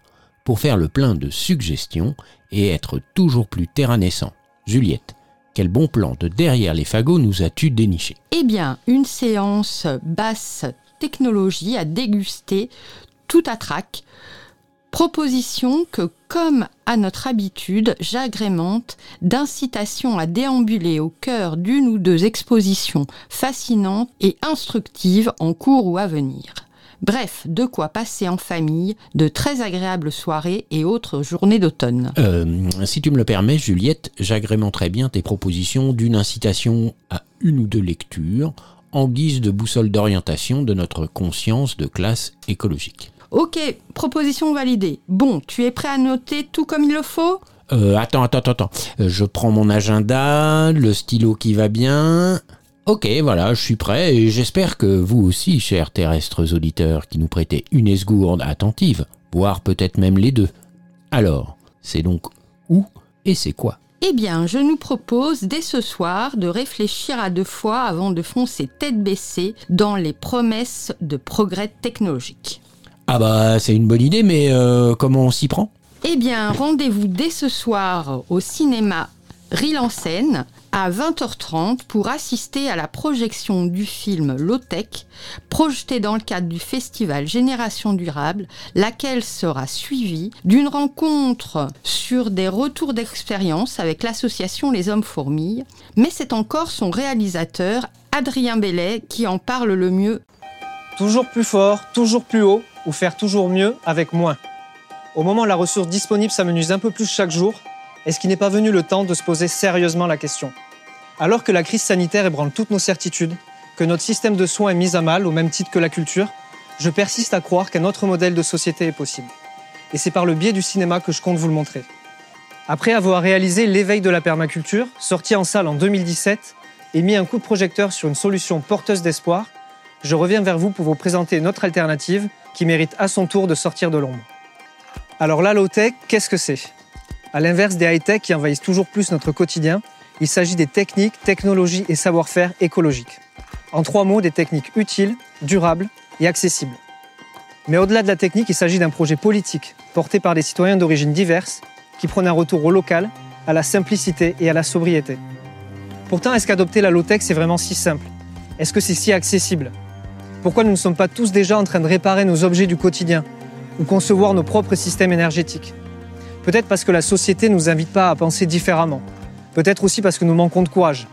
pour faire le plein de suggestions et être toujours plus terra naissant. Juliette, quel bon plan de derrière les fagots nous as-tu déniché Eh bien, une séance basse technologie à déguster tout à trac. Proposition que, comme à notre habitude, j'agrémente d'incitations à déambuler au cœur d'une ou deux expositions fascinantes et instructives en cours ou à venir. Bref, de quoi passer en famille de très agréables soirées et autres journées d'automne. Euh, si tu me le permets, Juliette, j'agrémenterais bien tes propositions d'une incitation à une ou deux lectures en guise de boussole d'orientation de notre conscience de classe écologique. Ok, proposition validée. Bon, tu es prêt à noter tout comme il le faut? Euh, attends, attends, attends, attends. Euh, Je prends mon agenda, le stylo qui va bien. Ok, voilà, je suis prêt et j'espère que vous aussi, chers terrestres auditeurs, qui nous prêtez une esgourde attentive, voire peut-être même les deux. Alors, c'est donc où et c'est quoi? Eh bien, je nous propose dès ce soir de réfléchir à deux fois avant de foncer tête baissée dans les promesses de progrès technologiques. Ah bah, c'est une bonne idée, mais euh, comment on s'y prend? Eh bien, rendez-vous dès ce soir au cinéma Rille en scène à 20h30 pour assister à la projection du film Low-Tech, projeté dans le cadre du festival Génération Durable, laquelle sera suivie d'une rencontre sur des retours d'expérience avec l'association Les Hommes Fourmilles. Mais c'est encore son réalisateur, Adrien Bellet, qui en parle le mieux. Toujours plus fort, toujours plus haut, ou faire toujours mieux avec moins. Au moment où la ressource disponible s'amenuise un peu plus chaque jour, est-ce qu'il n'est pas venu le temps de se poser sérieusement la question? Alors que la crise sanitaire ébranle toutes nos certitudes, que notre système de soins est mis à mal au même titre que la culture, je persiste à croire qu'un autre modèle de société est possible. Et c'est par le biais du cinéma que je compte vous le montrer. Après avoir réalisé L'éveil de la permaculture, sorti en salle en 2017, et mis un coup de projecteur sur une solution porteuse d'espoir, je reviens vers vous pour vous présenter notre alternative qui mérite à son tour de sortir de l'ombre. Alors la low-tech, qu'est-ce que c'est? À l'inverse des high-tech qui envahissent toujours plus notre quotidien, il s'agit des techniques, technologies et savoir-faire écologiques. En trois mots, des techniques utiles, durables et accessibles. Mais au-delà de la technique, il s'agit d'un projet politique porté par des citoyens d'origine diverses qui prônent un retour au local, à la simplicité et à la sobriété. Pourtant, est-ce qu'adopter la low-tech, c'est vraiment si simple? Est-ce que c'est si accessible? Pourquoi nous ne sommes pas tous déjà en train de réparer nos objets du quotidien ou concevoir nos propres systèmes énergétiques? Peut-être parce que la société ne nous invite pas à penser différemment. Peut-être aussi parce que nous manquons de courage.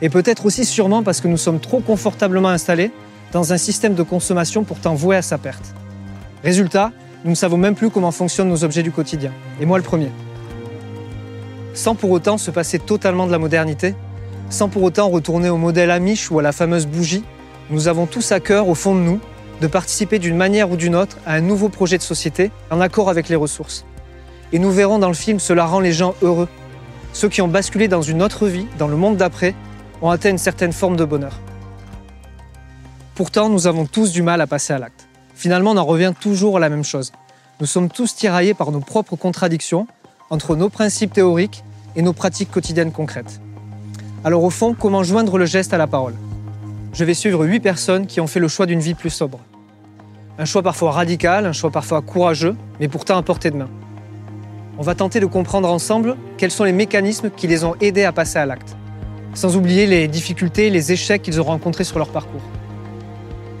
Et peut-être aussi sûrement parce que nous sommes trop confortablement installés dans un système de consommation pourtant voué à sa perte. Résultat, nous ne savons même plus comment fonctionnent nos objets du quotidien. Et moi le premier. Sans pour autant se passer totalement de la modernité, sans pour autant retourner au modèle Amish ou à la fameuse bougie, nous avons tous à cœur, au fond de nous, de participer d'une manière ou d'une autre à un nouveau projet de société en accord avec les ressources. Et nous verrons dans le film cela rend les gens heureux. Ceux qui ont basculé dans une autre vie, dans le monde d'après, ont atteint une certaine forme de bonheur. Pourtant, nous avons tous du mal à passer à l'acte. Finalement, on en revient toujours à la même chose. Nous sommes tous tiraillés par nos propres contradictions entre nos principes théoriques et nos pratiques quotidiennes concrètes. Alors au fond, comment joindre le geste à la parole? Je vais suivre huit personnes qui ont fait le choix d'une vie plus sobre. Un choix parfois radical, un choix parfois courageux, mais pourtant à portée de main. On va tenter de comprendre ensemble quels sont les mécanismes qui les ont aidés à passer à l'acte, sans oublier les difficultés et les échecs qu'ils ont rencontrés sur leur parcours.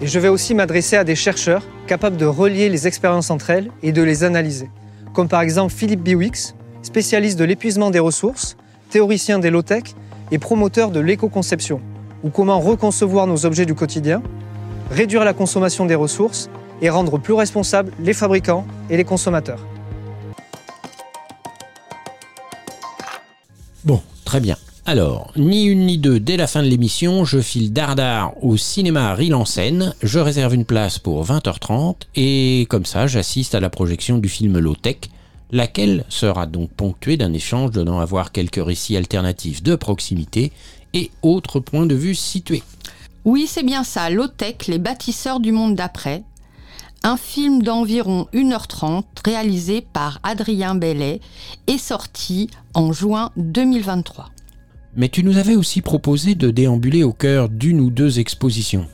Et je vais aussi m'adresser à des chercheurs capables de relier les expériences entre elles et de les analyser, comme par exemple Philippe Biwix, spécialiste de l'épuisement des ressources, théoricien des low-tech et promoteur de l'éco-conception, ou comment reconcevoir nos objets du quotidien, réduire la consommation des ressources et rendre plus responsables les fabricants et les consommateurs. Bon, très bien. Alors, ni une ni deux, dès la fin de l'émission, je file dardard au cinéma Rille en Seine, je réserve une place pour 20h30 et comme ça j'assiste à la projection du film Low Tech, laquelle sera donc ponctuée d'un échange donnant à voir quelques récits alternatifs de proximité et autres points de vue situés. Oui, c'est bien ça, Low-Tech, les bâtisseurs du monde d'après. Un film d'environ 1h30 réalisé par Adrien Bellet est sorti en juin 2023. Mais tu nous avais aussi proposé de déambuler au cœur d'une ou deux expositions.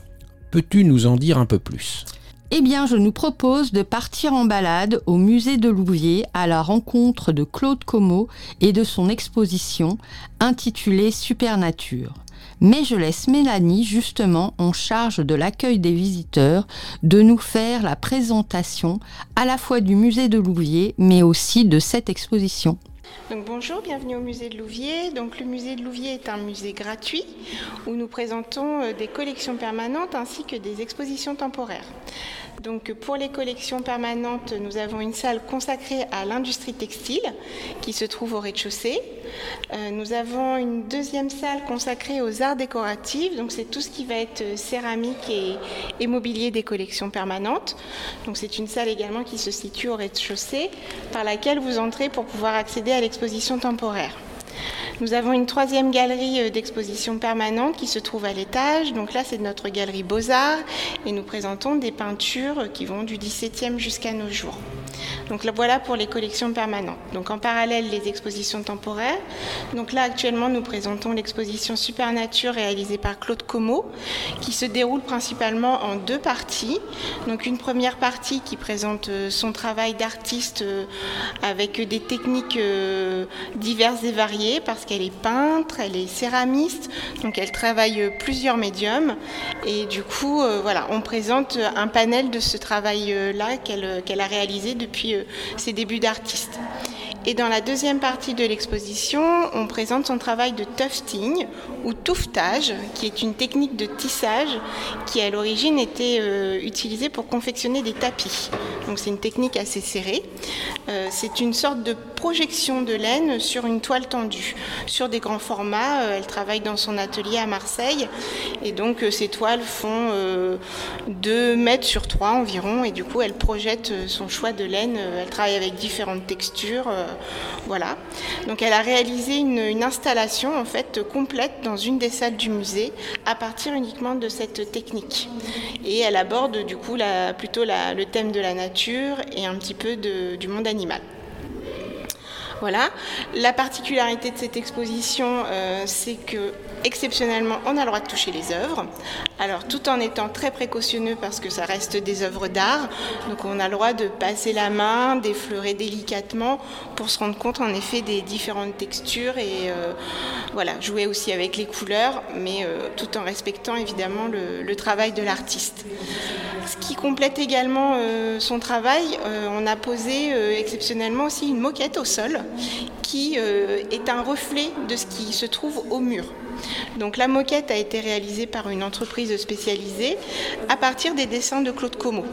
Peux-tu nous en dire un peu plus? Eh bien, je nous propose de partir en balade au musée de Louviers à la rencontre de Claude Como et de son exposition intitulée Supernature. Mais je laisse Mélanie justement en charge de l'accueil des visiteurs de nous faire la présentation à la fois du musée de Louviers mais aussi de cette exposition. Donc bonjour, bienvenue au musée de Louviers. Donc le musée de Louviers est un musée gratuit où nous présentons euh, des collections permanentes ainsi que des expositions temporaires. Donc pour les collections permanentes, nous avons une salle consacrée à l'industrie textile qui se trouve au rez-de-chaussée. Euh, nous avons une deuxième salle consacrée aux arts décoratifs, donc c'est tout ce qui va être euh, céramique et, et mobilier des collections permanentes. Donc c'est une salle également qui se situe au rez-de-chaussée par laquelle vous entrez pour pouvoir accéder à l'exposition temporaire. Nous avons une troisième galerie euh, d'exposition permanente qui se trouve à l'étage. Donc là, c'est notre galerie Beaux-Arts et nous présentons des peintures qui vont du 17e jusqu'à nos jours. Donc là, voilà pour les collections permanentes. Donc en parallèle, les expositions temporaires. Donc là, actuellement, nous présentons l'exposition Supernature réalisée par Claude Como, qui se déroule principalement en deux parties. Donc une première partie qui présente euh, son travail d'artiste euh, avec des techniques diverses et variées, parce qu'elle est peintre, elle est céramiste, donc elle travaille euh, plusieurs médiums. Et du coup, euh, voilà, on présente un panel de ce travail-là qu'elle a réalisé depuis euh, ses débuts d'artiste. Et dans la deuxième partie de l'exposition, on présente son travail de tufting ou touffetage, qui est une technique de tissage qui à l'origine était euh, utilisée pour confectionner des tapis. Donc c'est une technique assez serrée. Euh, c'est une sorte de projection de laine sur une toile tendue, sur des grands formats. Euh, elle travaille dans son atelier à Marseille et donc ces toiles font euh, 2 mètres sur 3 environ et du coup elle projette son choix de laine. Elle travaille avec différentes textures. Euh, voilà. Donc elle a réalisé une, installation en fait complète dans une des salles du musée à partir uniquement de cette technique. Et elle aborde du coup plutôt le thème de la nature et un petit peu du monde animal. Voilà. La particularité de cette exposition, euh, c'est que exceptionnellement, on a le droit de toucher les œuvres. Alors tout en étant très précautionneux parce que ça reste des œuvres d'art, donc on a le droit de passer la main, d'effleurer délicatement pour se rendre compte en effet des différentes textures et euh, voilà, jouer aussi avec les couleurs, mais euh, tout en respectant évidemment le, travail de l'artiste. Ce qui complète également euh, son travail, on a posé exceptionnellement aussi une moquette au sol qui est un reflet de ce qui se trouve au mur. Donc la moquette a été réalisée par une entreprise spécialisée à partir des dessins de Claude Como.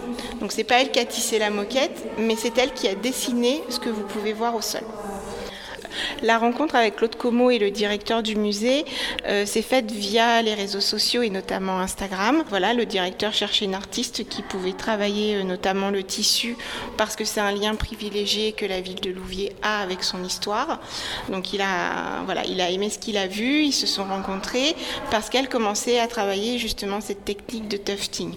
Donc c'est pas elle qui a tissé la moquette, mais c'est elle qui a dessiné ce que vous pouvez voir au sol. La rencontre avec Claude Como et le directeur du musée euh, s'est faite via les réseaux sociaux et notamment Instagram. Voilà, le directeur cherchait une artiste qui pouvait travailler euh, notamment le tissu parce que c'est un lien privilégié que la ville de Louviers a avec son histoire. Donc il a, voilà, il a aimé ce qu'il a vu, ils se sont rencontrés parce qu'elle commençait à travailler justement cette technique de tufting.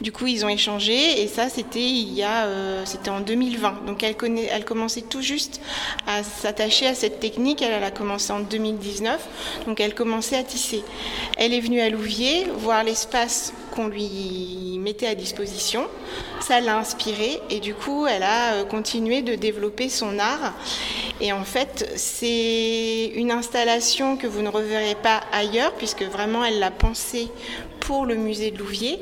Du coup, ils ont échangé et ça, c'était il y a, euh, c'était en 2020. Donc elle, elle commençait tout juste à s'attacher à cette technique. Elle, elle a commencé en 2019, donc elle commençait à tisser. Elle est venue à Louviers voir l'espace qu'on lui mettait à disposition. Ça l'a inspirée et du coup, elle a euh, continué de développer son art. Et en fait, c'est une installation que vous ne reverrez pas ailleurs puisque vraiment elle l'a pensée pour le musée de Louviers.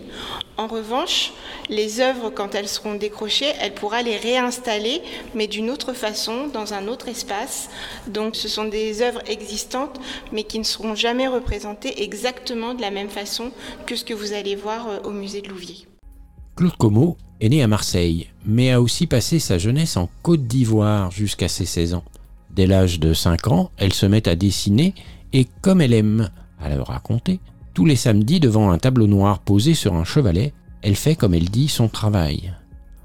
En revanche, les œuvres, quand elles seront décrochées, elle pourra les réinstaller, mais d'une autre façon, dans un autre espace. Donc ce sont des œuvres existantes, mais qui ne seront jamais représentées exactement de la même façon que ce que vous allez voir euh, au musée de Louviers. Claude Como est né à Marseille, mais a aussi passé sa jeunesse en Côte d'Ivoire jusqu'à ses 16 ans. Dès l'âge de 5 ans, elle se met à dessiner et comme elle aime à le raconter, tous les samedis devant un tableau noir posé sur un chevalet, elle fait comme elle dit son travail.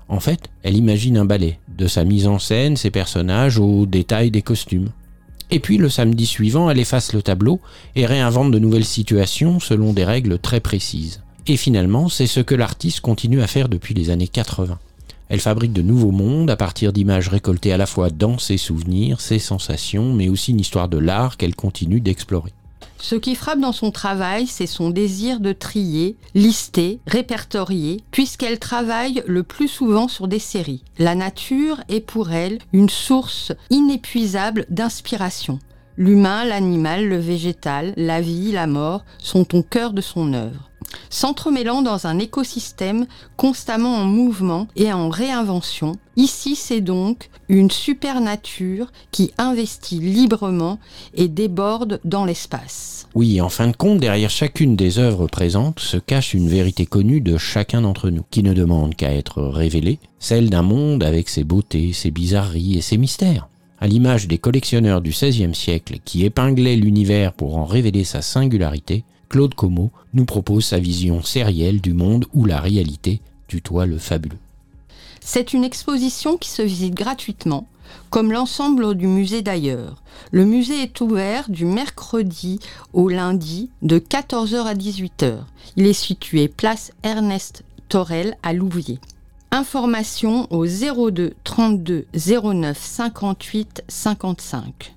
En fait, elle imagine un ballet, de sa mise en scène, ses personnages, aux détails des costumes. Et puis le samedi suivant, elle efface le tableau et réinvente de nouvelles situations selon des règles très précises. Et finalement, c'est ce que l'artiste continue à faire depuis les années 80. Elle fabrique de nouveaux mondes à partir d'images récoltées à la fois dans ses souvenirs, ses sensations, mais aussi une histoire de l'art qu'elle continue d'explorer. Ce qui frappe dans son travail, c'est son désir de trier, lister, répertorier, puisqu'elle travaille le plus souvent sur des séries. La nature est pour elle une source inépuisable d'inspiration. L'humain, l'animal, le végétal, la vie, la mort sont au cœur de son œuvre. S'entremêlant dans un écosystème constamment en mouvement et en réinvention, ici c'est donc une super nature qui investit librement et déborde dans l'espace. Oui, en fin de compte, derrière chacune des œuvres présentes se cache une vérité connue de chacun d'entre nous, qui ne demande qu'à être révélée, celle d'un monde avec ses beautés, ses bizarreries et ses mystères. À l'image des collectionneurs du XVIe siècle qui épinglaient l'univers pour en révéler sa singularité, Claude Como nous propose sa vision sérielle du monde où la réalité tutoie le fabuleux. C'est une exposition qui se visite gratuitement, comme l'ensemble du musée d'ailleurs. Le musée est ouvert du mercredi au lundi de 14h à 18h. Il est situé place Ernest Torel à Louviers. Information au 02 32 09 58 55.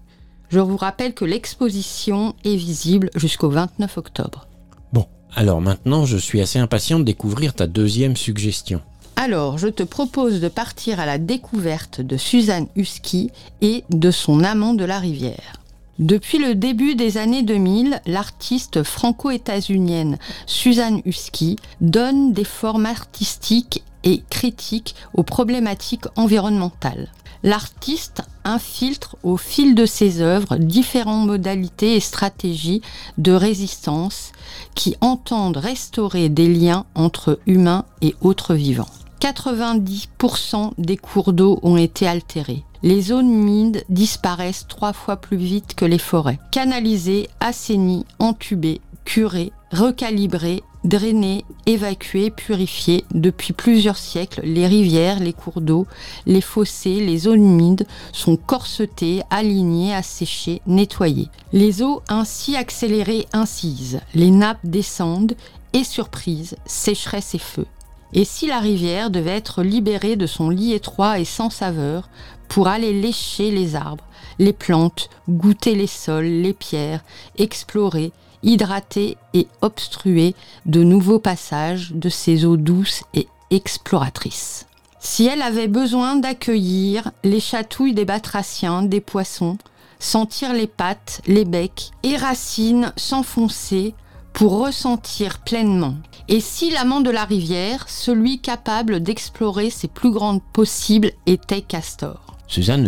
Je vous rappelle que l'exposition est visible jusqu'au 29 octobre. Bon, alors maintenant je suis assez impatient de découvrir ta deuxième suggestion. Alors, je te propose de partir à la découverte de Suzanne Husky et de son amant de la rivière. Depuis le début des années 2000, l'artiste franco-états-unienne Suzanne Husky donne des formes artistiques et critiques aux problématiques environnementales. L'artiste infiltre au fil de ses œuvres différentes modalités et stratégies de résistance qui entendent restaurer des liens entre humains et autres vivants. 90% des cours d'eau ont été altérés. Les zones humides disparaissent trois fois plus vite que les forêts. Canalisées, assainies, entubées, curées, recalibrées, drainées, évacuées, purifiées. Depuis plusieurs siècles, les rivières, les cours d'eau, les fossés, les zones humides sont corsetées, alignées, asséchées, nettoyées. Les eaux ainsi accélérées incisent. Les nappes descendent et surprise, sécheresse et feu. Et si la rivière devait être libérée de son lit étroit et sans saveur pour aller lécher les arbres, les plantes, goûter les sols, les pierres, explorer hydrater et obstruer de nouveaux passages de ces eaux douces et exploratrices. Si elle avait besoin d'accueillir les chatouilles des batraciens, des poissons, sentir les pattes, les becs et racines s'enfoncer pour ressentir pleinement. Et si l'amant de la rivière, celui capable d'explorer ses plus grandes possibles, était Castor? Suzanne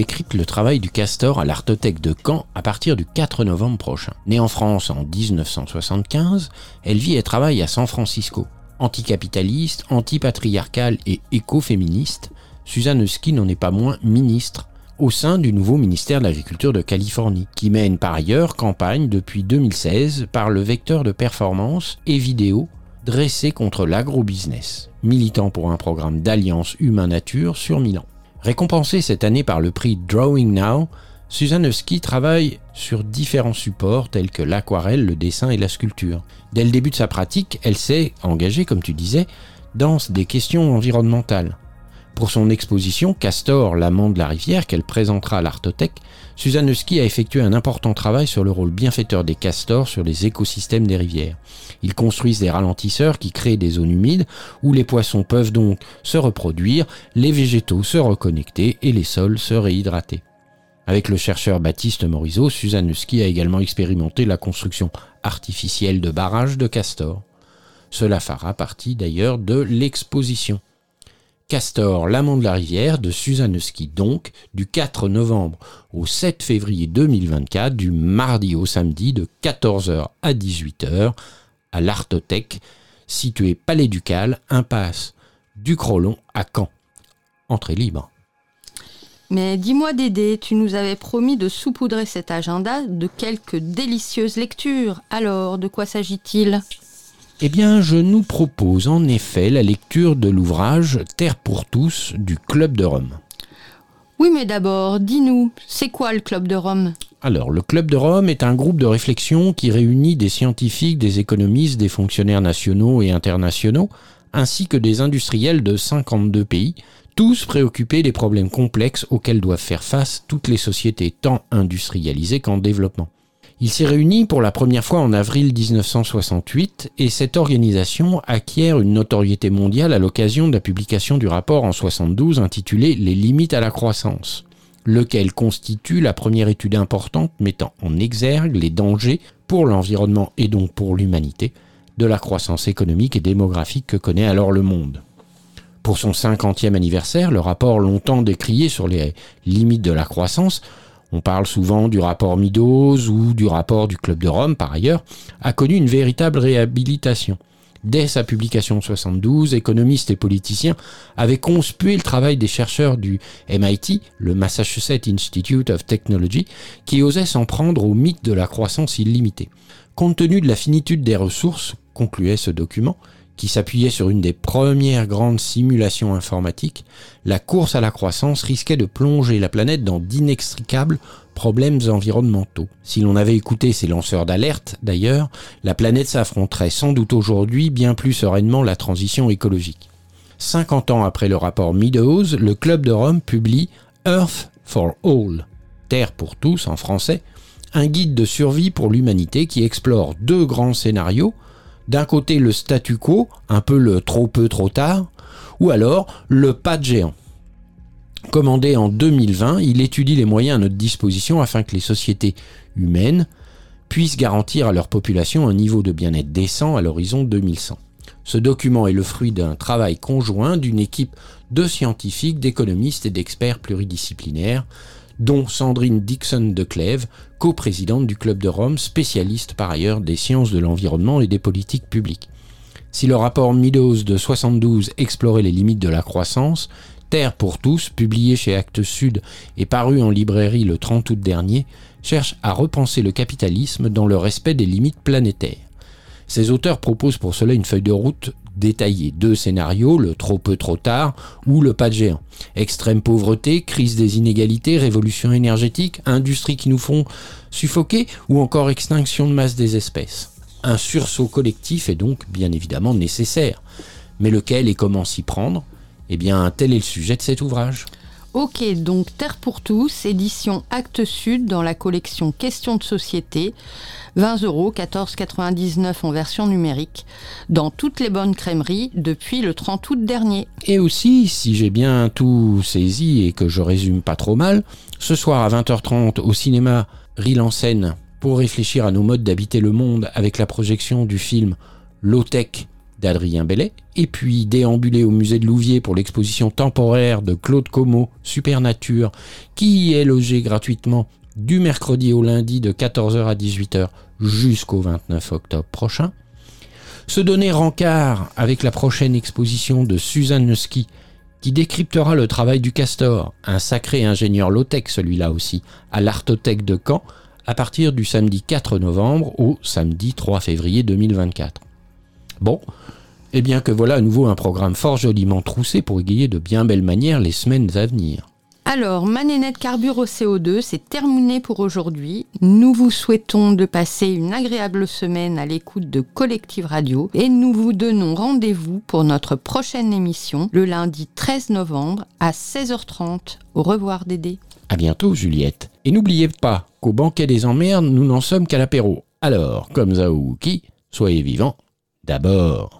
décrypte le travail du castor à l'Artothèque de Caen à partir du 4 novembre prochain. Née en France en 1975, elle vit et travaille à San Francisco. Anticapitaliste, antipatriarcale et écoféministe, Suzanne Ski n'en est pas moins ministre au sein du nouveau ministère de l'Agriculture de Californie, qui mène par ailleurs campagne depuis 2016 par le vecteur de performance et vidéo dressé contre l'agrobusiness, militant pour un programme d'alliance humain-nature sur Milan. Récompensée cette année par le prix Drawing Now, Suzanne Ski travaille sur différents supports tels que l'aquarelle, le dessin et la sculpture. Dès le début de sa pratique, elle s'est engagée, comme tu disais, dans des questions environnementales. Pour son exposition Castor, l'amant de la rivière, qu'elle présentera à l'Artothèque, Suzanne Ski a effectué un important travail sur le rôle bienfaiteur des castors sur les écosystèmes des rivières. Ils construisent des ralentisseurs qui créent des zones humides où les poissons peuvent donc se reproduire, les végétaux se reconnecter et les sols se réhydrater. Avec le chercheur Baptiste Morisot, Suzanne Ski a également expérimenté la construction artificielle de barrages de castors. Cela fera partie d'ailleurs de l'exposition. Castor, l'amant de la rivière de Suzanne Ski donc, du 4 novembre au 7 février 2024, du mardi au samedi de 14h à 18h à l'Artothèque, située Palais Ducal, impasse du Crolon à Caen. Entrée libre. Mais dis-moi Dédé, tu nous avais promis de saupoudrer cet agenda de quelques délicieuses lectures. Alors, de quoi s'agit-il? Eh bien, je nous propose en effet la lecture de l'ouvrage Terre pour tous du Club de Rome. Oui, mais d'abord, dis-nous, c'est quoi le Club de Rome? Alors, le Club de Rome est un groupe de réflexion qui réunit des scientifiques, des économistes, des fonctionnaires nationaux et internationaux, ainsi que des industriels de 52 pays, tous préoccupés des problèmes complexes auxquels doivent faire face toutes les sociétés tant industrialisées qu'en développement. Il s'est réuni pour la première fois en avril 1968 et cette organisation acquiert une notoriété mondiale à l'occasion de la publication du rapport en 72 intitulé Les limites à la croissance, lequel constitue la première étude importante mettant en exergue les dangers pour l'environnement et donc pour l'humanité de la croissance économique et démographique que connaît alors le monde. Pour son 50e anniversaire, le rapport longtemps décrié sur les limites de la croissance, on parle souvent du rapport Meadows ou du rapport du Club de Rome par ailleurs, a connu une véritable réhabilitation. Dès sa publication en 72, économistes et politiciens avaient conspué le travail des chercheurs du MIT, le Massachusetts Institute of Technology, qui osaient s'en prendre au mythe de la croissance illimitée. Compte tenu de la finitude des ressources, concluait ce document, qui s'appuyait sur une des premières grandes simulations informatiques, la course à la croissance risquait de plonger la planète dans d'inextricables problèmes environnementaux. Si l'on avait écouté ces lanceurs d'alerte, d'ailleurs, la planète s'affronterait sans doute aujourd'hui bien plus sereinement la transition écologique. 50 ans après le rapport Meadows, le Club de Rome publie Earth for All, Terre pour tous en français, un guide de survie pour l'humanité qui explore deux grands scénarios, d'un côté le statu quo, un peu le trop peu trop tard, ou alors le pas de géant. Commandé en 2020, il étudie les moyens à notre disposition afin que les sociétés humaines puissent garantir à leur population un niveau de bien-être décent à l'horizon 2100. Ce document est le fruit d'un travail conjoint d'une équipe de scientifiques, d'économistes et d'experts pluridisciplinaires, dont Sandrine Dixon de Clèves, coprésidente du Club de Rome, spécialiste par ailleurs des sciences de l'environnement et des politiques publiques. Si le rapport Meadows de 72 explorait les limites de la croissance, Terre pour tous, publié chez Actes Sud et paru en librairie le 30 août dernier, cherche à repenser le capitalisme dans le respect des limites planétaires. Ces auteurs proposent pour cela une feuille de route détaillée. Deux scénarios, le trop peu trop tard ou le pas de géant. Extrême pauvreté, crise des inégalités, révolution énergétique, industries qui nous font suffoquer ou encore extinction de masse des espèces. Un sursaut collectif est donc bien évidemment nécessaire. Mais lequel et comment s'y prendre? Eh bien, tel est le sujet de cet ouvrage. Ok, donc Terre pour tous, édition Actes Sud dans la collection Questions de société, 20 euros, 14,99 en version numérique, dans toutes les bonnes crèmeries depuis le 30 août dernier. Et aussi, si j'ai bien tout saisi et que je résume pas trop mal, ce soir à 20h30 au cinéma Rille en scène pour réfléchir à nos modes d'habiter le monde avec la projection du film Low Tech d'Adrien Bellet, et puis déambuler au musée de Louviers pour l'exposition temporaire de Claude Como, Supernature, qui y est logé gratuitement du mercredi au lundi de 14h à 18h jusqu'au 29 octobre prochain. Se donner rencard avec la prochaine exposition de Suzanne Nuski, qui décryptera le travail du castor, un sacré ingénieur low-tech celui-là aussi, à l'Artothèque de Caen, à partir du samedi 4 novembre au samedi 3 février 2024. Bon, eh bien que voilà à nouveau un programme fort joliment troussé pour égayer de bien belles manières les semaines à venir. Alors, Manénette Carbure au CO2, c'est terminé pour aujourd'hui. Nous vous souhaitons de passer une agréable semaine à l'écoute de Collective Radio et nous vous donnons rendez-vous pour notre prochaine émission le lundi 13 novembre à 16h30. Au revoir Dédé. À bientôt Juliette. Et n'oubliez pas qu'au banquet des emmerdes, nous n'en sommes qu'à l'apéro. Alors, comme Zaouki, soyez vivants d'abord.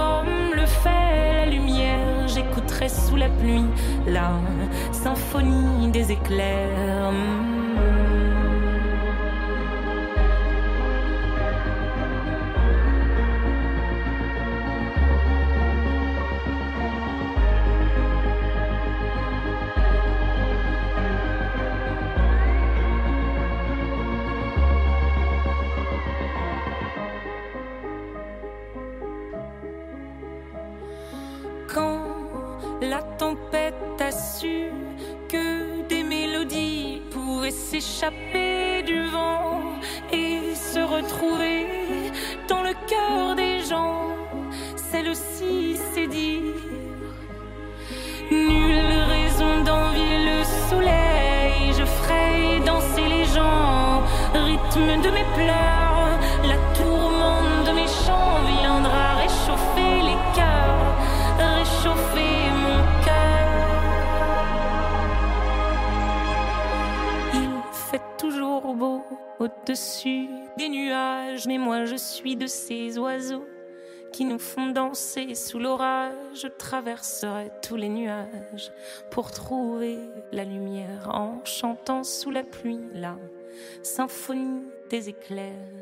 le fait lumière. J'écouterai sous la pluie la symphonie des éclairs. S'échapper du vent et se retrouver dans le cœur des gens, celle-ci c'est dire Nulle raison d'envier le soleil, je ferai danser les gens, rythme de mes pleurs, la tourmente de mes chants viendra réchauffer au-dessus des nuages, mais moi je suis de ces oiseaux qui nous font danser sous l'orage. Je traverserai tous les nuages pour trouver la lumière en chantant sous la pluie la symphonie des éclairs.